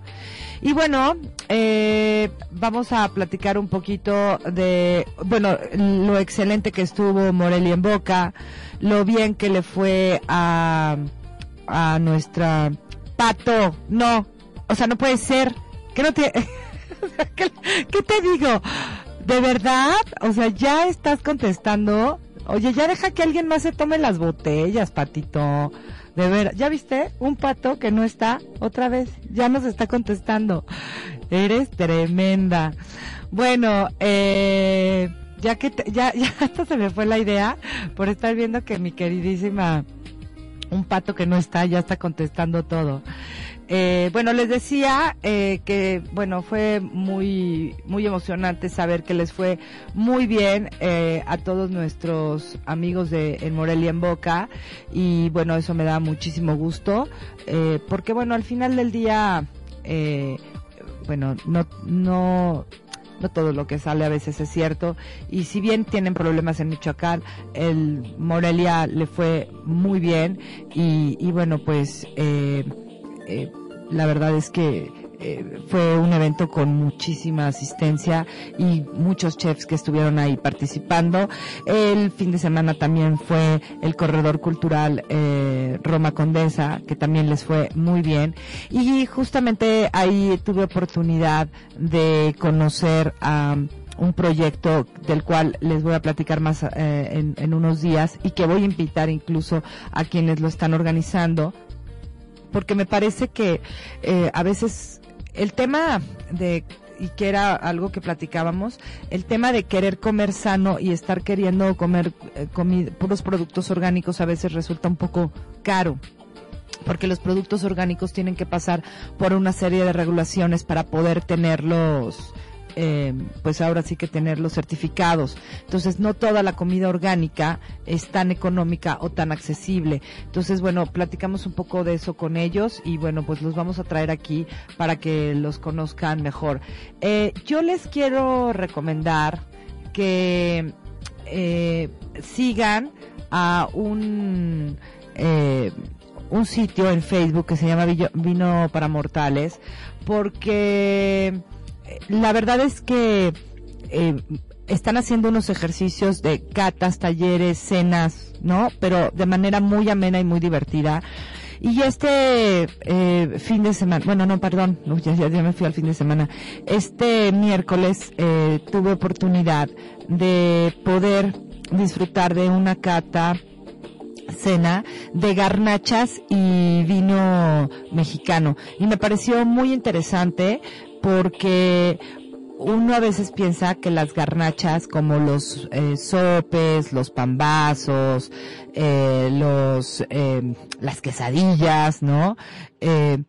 Speaker 1: Y bueno, eh, vamos a platicar un poquito de, bueno, lo excelente que estuvo Morelia en Boca, lo bien que le fue a, a nuestra Pato, no, o sea, no puede ser, que no te, ¿qué, qué te digo? ¿De verdad? O sea, ya estás contestando. Oye, ya deja que alguien más se tome las botellas, patito. De ver, ¿ya viste? Un pato que no está otra vez. Ya nos está contestando. Eres tremenda. Bueno, eh, ya que te- ya, ya hasta se me fue la idea por estar viendo que mi queridísima un pato que no está ya está contestando todo. Eh, bueno, les decía eh, que, bueno, fue muy, muy emocionante saber que les fue muy bien eh, a todos nuestros amigos de en Morelia en Boca y bueno, eso me da muchísimo gusto porque bueno, al final del día, bueno, no, no, no todo lo que sale a veces es cierto. Y si bien tienen problemas en Michoacán el Morelia le fue muy bien. Y, y bueno pues eh, eh, la verdad es que eh, fue un evento con muchísima asistencia y muchos chefs que estuvieron ahí participando. El fin de semana también fue el corredor cultural eh, Roma Condesa, que también les fue muy bien. Y justamente ahí tuve oportunidad de conocer a un proyecto del cual les voy a platicar más eh, en, en unos días y que voy a invitar incluso a quienes lo están organizando porque me parece que eh, a veces el tema de y que era algo que platicábamos, el tema de querer comer sano y estar queriendo comer eh, puros productos orgánicos a veces resulta un poco caro porque los productos orgánicos tienen que pasar por una serie de regulaciones para poder tenerlos eh, pues ahora sí que tenerlos certificados. Entonces, no toda la comida orgánica es tan económica o tan accesible. Entonces, bueno, platicamos un poco de eso con ellos y bueno, pues los vamos a traer aquí para que los conozcan mejor. Eh, yo les quiero recomendar que eh, sigan a un un sitio en Facebook que se llama Vino para Mortales porque la verdad es que eh, están haciendo unos ejercicios de catas, talleres, cenas, ¿no? Pero de manera muy amena y muy divertida. Y este eh, fin de semana, bueno, no, perdón, ya, ya me fui al fin de semana. Este miércoles eh, tuve oportunidad de poder disfrutar de una cata cena de garnachas y vino mexicano. Y me pareció muy interesante porque uno a veces piensa que las garnachas como los eh, sopes, los pambazos, eh, los eh, las quesadillas, ¿no? Eh,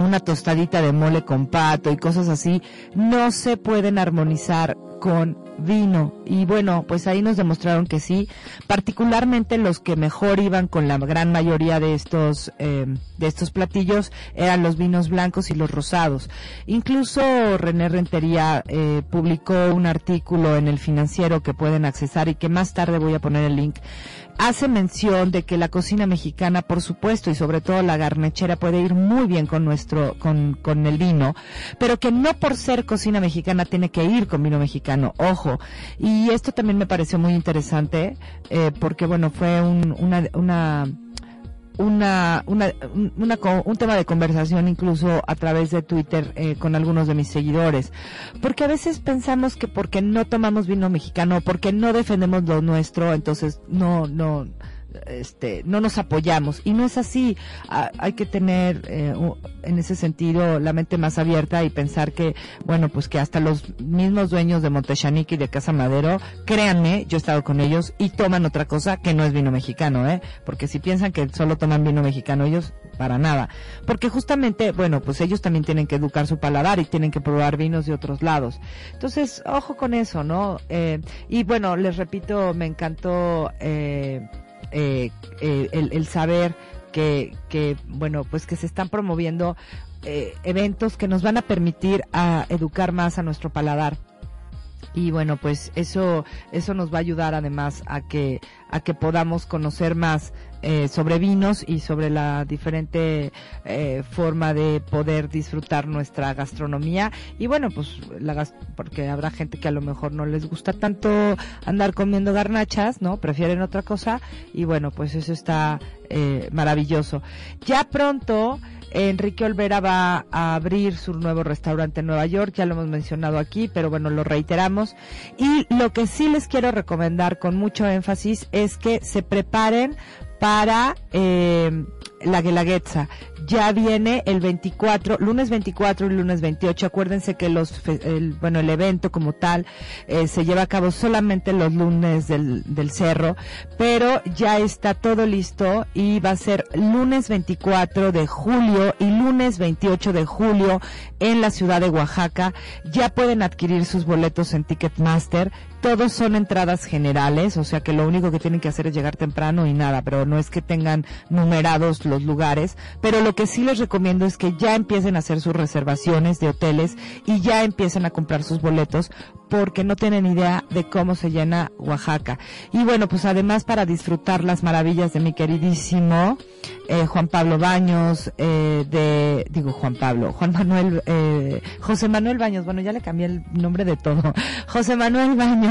Speaker 1: una tostadita de mole con pato y cosas así, no se pueden armonizar con vino. Y bueno, pues ahí nos demostraron que sí, particularmente los que mejor iban con la gran mayoría de estos, eh, de estos platillos eran los vinos blancos y los rosados. Incluso René Rentería eh, publicó un artículo en el financiero que pueden accesar y que más tarde voy a poner el link hace mención de que la cocina mexicana, por supuesto, y sobre todo la garnachera puede ir muy bien con nuestro, con, con el vino, pero que no por ser cocina mexicana tiene que ir con vino mexicano, ojo. Y esto también me pareció muy interesante, eh, porque bueno, fue un, una, una, una, una, un- una un tema de conversación incluso a través de Twitter eh, con algunos de mis seguidores. Porque a veces pensamos que porque no tomamos vino mexicano, porque no defendemos lo nuestro, entonces no, no, este, no nos apoyamos. Y no es así. Hay que tener eh, en ese sentido la mente más abierta y pensar que, bueno, pues que hasta los mismos dueños de Montechanique y de Casa Madero, créanme, yo he estado con ellos y toman otra cosa que no es vino mexicano, ¿eh? Porque si piensan que solo toman vino mexicano ellos, para nada. Porque justamente, bueno, pues ellos también tienen que educar su paladar y tienen que probar vinos de otros lados. Entonces, ojo con eso, ¿no? Eh, y bueno, les repito, me encantó eh, eh, eh, el, el saber que, que, bueno, pues que se están promoviendo eh, eventos que nos van a permitir a educar más a nuestro paladar y bueno pues eso eso nos va a ayudar además a que a que podamos conocer más eh, sobre vinos y sobre la diferente eh, forma de poder disfrutar nuestra gastronomía. Y bueno pues la gas- porque habrá gente que a lo mejor no les gusta tanto andar comiendo garnachas no prefieren otra cosa y bueno pues eso está eh, maravilloso. Ya pronto Enrique Olvera va a abrir su nuevo restaurante en Nueva York, ya lo hemos mencionado aquí, pero bueno, lo reiteramos. Y lo que sí les quiero recomendar con mucho énfasis es que se preparen para eh, la Guelaguetza. Ya viene el 24, lunes 24 y lunes 28. Acuérdense que los, el, bueno, el evento como tal eh, se lleva a cabo solamente los lunes del, del cerro, pero ya está todo listo y va a ser lunes 24 de julio y lunes 28 de julio en la ciudad de Oaxaca. Ya pueden adquirir sus boletos en Ticketmaster. Todos son entradas generales, o sea que lo único que tienen que hacer es llegar temprano y nada, pero no es que tengan numerados los lugares. Pero lo que sí les recomiendo es que ya empiecen a hacer sus reservaciones de hoteles y ya empiecen a comprar sus boletos porque no tienen idea de cómo se llena Oaxaca. Y bueno, pues además para disfrutar las maravillas de mi queridísimo eh, Juan Pablo Baños, eh, de, digo Juan Pablo, Juan Manuel, eh, José Manuel Baños, bueno, ya le cambié el nombre de todo. José Manuel Baños,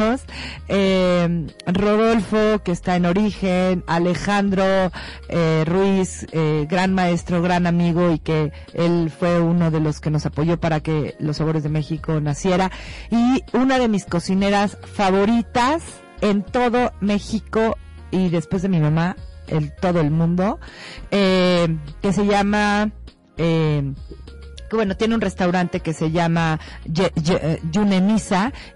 Speaker 1: eh, Rodolfo, que está en origen, Alejandro eh, Ruiz, eh, gran maestro, gran amigo y que él fue uno de los que nos apoyó para que Los Sabores de México naciera. Y una de mis cocineras favoritas en todo México y después de mi mamá, el todo el mundo, que se llama que bueno, tiene un restaurante que se llama Ye- eh,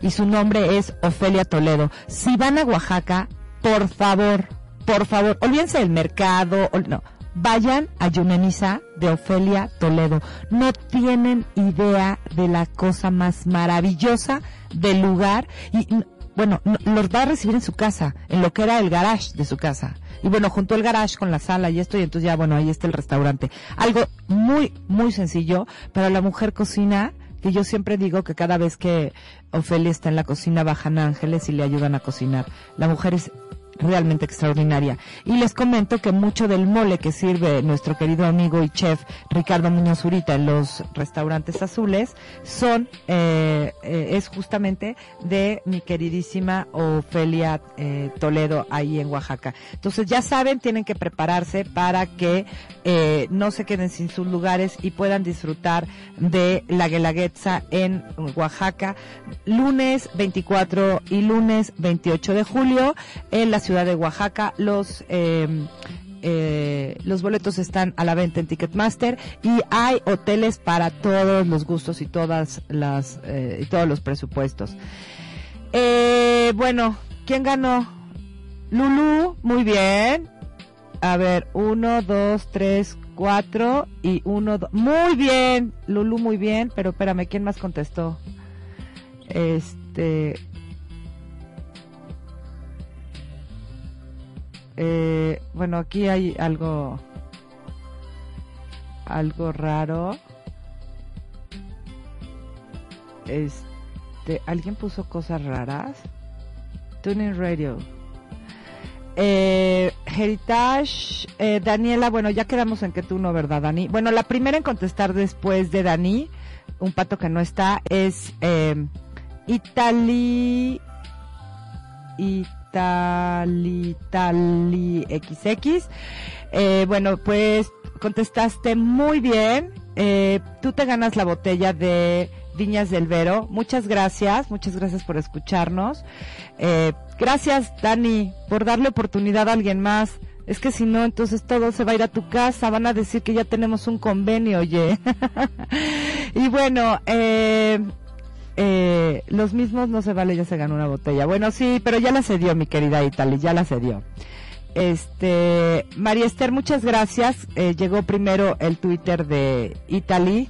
Speaker 1: y su nombre es Ofelia Toledo. Si van a Oaxaca, por favor, por favor, olvídense del mercado, no, vayan a Yunenisa de Ofelia Toledo. No tienen idea de la cosa más maravillosa del lugar y bueno, no- los va a recibir en su casa, en lo que era el garage de su casa. Y bueno, juntó el garage con la sala y esto, y entonces ya, bueno, ahí está el restaurante. Algo muy, muy sencillo, pero la mujer cocina, que yo siempre digo que cada vez que Ofelia está en la cocina bajan ángeles y le ayudan a cocinar. La mujer es realmente extraordinaria. Y les comento que mucho del mole que sirve nuestro querido amigo y chef Ricardo Muñoz Zurita en los restaurantes azules son, eh, eh, es justamente de mi queridísima Ofelia eh, Toledo ahí en Oaxaca. Entonces ya saben, tienen que prepararse para que eh, no se queden sin sus lugares y puedan disfrutar de la Guelaguetza en Oaxaca lunes 24 y lunes 28 de julio en la ciudad de Oaxaca. Los eh, eh, los boletos están a la venta en Ticketmaster y hay hoteles para todos los gustos y todas las eh, y todos los presupuestos. Eh, bueno, ¿quién ganó? Lulu, muy bien. A ver, uno, dos, tres, cuatro y uno. Muy bien, Lulu, muy bien. Pero espérame, ¿quién más contestó? Este. Eh, bueno, aquí hay algo. Algo raro. Este. ¿Alguien puso cosas raras? Tuning Radio. Eh, Heritage, eh, Daniela, bueno, ya quedamos en que tú no, ¿verdad, Dani? Bueno, la primera en contestar después de Dani, un pato que no está, es eh, Itali. Itali, Itali XX. Eh, bueno, pues contestaste muy bien. Eh, tú te ganas la botella de Viñas del Vero. Muchas gracias, muchas gracias por escucharnos. Eh, gracias, Dani, por darle oportunidad a alguien más. Es que si no, entonces todo se va a ir a tu casa, van a decir que ya tenemos un convenio, oye. y bueno, eh, eh, los mismos no se vale, ya se ganó una botella. Bueno, sí, pero ya la cedió, mi querida Itali, ya la cedió. Este, María Esther, muchas gracias. Eh, llegó primero el Twitter de Italy.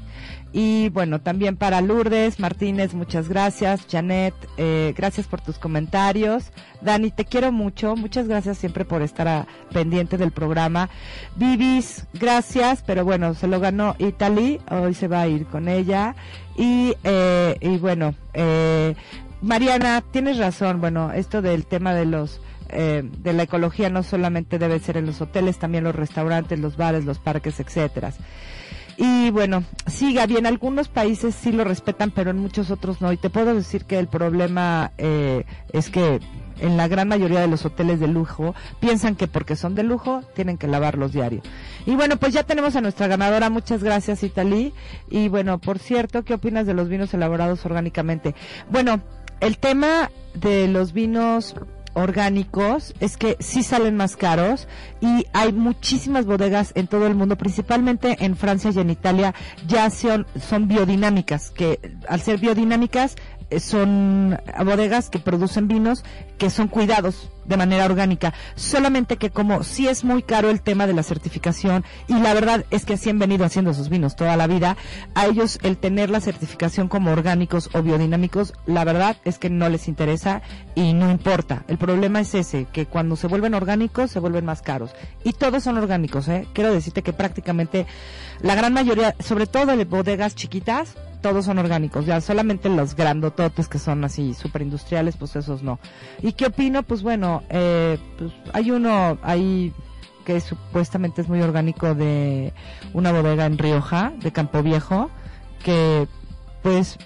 Speaker 1: Y bueno, también para Lourdes Martínez, muchas gracias. Janet, eh, gracias por tus comentarios. Dani, te quiero mucho. Muchas gracias siempre por estar pendiente del programa. Vivis, gracias, pero bueno, se lo ganó Italy. Hoy se va a ir con ella. Y, eh, y bueno, eh, Mariana, tienes razón. Bueno, esto del tema de los eh, de la ecología no solamente debe ser en los hoteles, también los restaurantes, los bares, los parques, etcétera. Y bueno, sí, Gaby, en algunos países sí lo respetan, pero en muchos otros no. Y te puedo decir que el problema eh, es que en la gran mayoría de los hoteles de lujo piensan que porque son de lujo tienen que lavarlos diario. Y bueno, pues ya tenemos a nuestra ganadora. Muchas gracias, Italí. Y bueno, por cierto, ¿qué opinas de los vinos elaborados orgánicamente? Bueno, el tema de los vinos orgánicos es que sí salen más caros y hay muchísimas bodegas en todo el mundo, principalmente en Francia y en Italia, ya son, son biodinámicas, que al ser biodinámicas son bodegas que producen vinos que son cuidados de manera orgánica. Solamente que como sí es muy caro el tema de la certificación y la verdad es que así han venido haciendo sus vinos toda la vida, a ellos el tener la certificación como orgánicos o biodinámicos, la verdad es que no les interesa y no importa. El problema es ese, que cuando se vuelven orgánicos se vuelven más caros. Y todos son orgánicos, ¿eh? Quiero decirte que prácticamente la gran mayoría, sobre todo de bodegas chiquitas, todos son orgánicos, ya solamente los grandototes que son así super industriales, pues esos no. ¿Y qué opino? Pues bueno, eh, pues hay uno ahí que supuestamente es muy orgánico de una bodega en Rioja, de Campo Viejo, que pues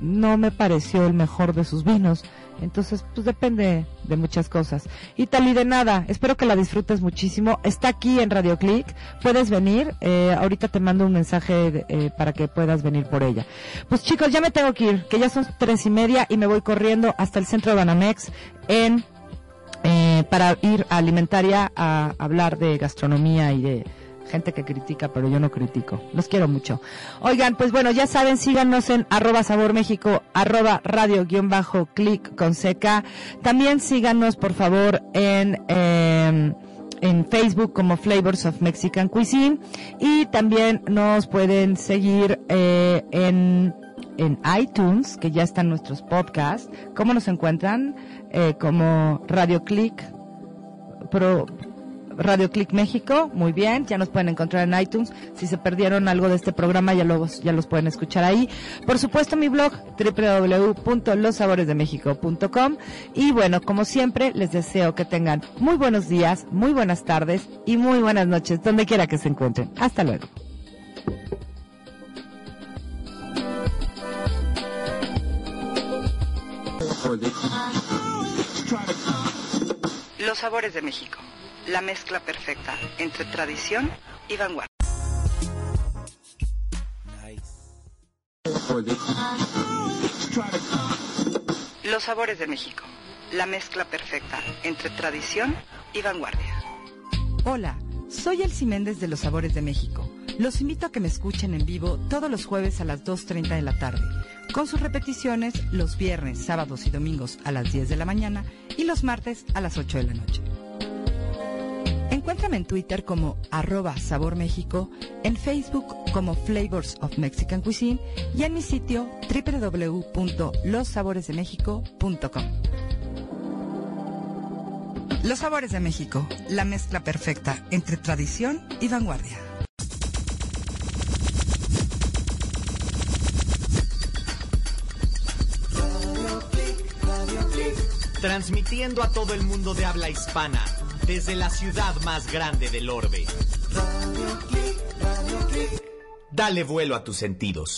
Speaker 1: no me pareció el mejor de sus vinos. Entonces, pues depende de muchas cosas. Y tal y de nada, espero que la disfrutes muchísimo. Está aquí en Radio Click, puedes venir. Eh, ahorita te mando un mensaje eh, para que puedas venir por ella. Pues chicos, ya me tengo que ir, que ya son tres y media y me voy corriendo hasta el centro de Banamex en eh, para ir a Alimentaria a hablar de gastronomía y de gente que critica, pero yo no critico. Los quiero mucho. Oigan, pues bueno, ya saben, síganos en arroba sabor México, arroba radio guion bajo clic con seca. También síganos, por favor, en, eh, en Facebook como Flavors of Mexican Cuisine. Y también nos pueden seguir eh, en en iTunes, que ya están nuestros podcasts. ¿Cómo nos encuentran? Eh, como Radio Click, Pro, Radio Click México, muy bien, ya nos pueden encontrar en iTunes. Si se perdieron algo de este programa, ya los, ya los pueden escuchar ahí. Por supuesto, mi blog, www.lossaboresdemexico.com. Y bueno, como siempre, les deseo que tengan muy buenos días, muy buenas tardes y muy buenas noches, donde quiera que se encuentren. Hasta luego.
Speaker 14: Los sabores de México. La mezcla perfecta entre tradición y vanguardia. Los sabores de México. La mezcla perfecta entre tradición y vanguardia.
Speaker 2: Hola, soy Elsie Méndez de Los Sabores de México. Los invito a que me escuchen en vivo todos los jueves a las 2.30 de la tarde, con sus repeticiones los viernes, sábados y domingos a las 10 de la mañana y los martes a las 8 de la noche. Encuéntrame en Twitter como arroba Sabor México, en Facebook como Flavors of Mexican Cuisine y en mi sitio www.lossaboresdemexico.com. Los Sabores de México, la mezcla perfecta entre tradición y vanguardia.
Speaker 15: Transmitiendo a todo el mundo de habla hispana, desde la ciudad más grande del orbe. Dale vuelo a tus sentidos.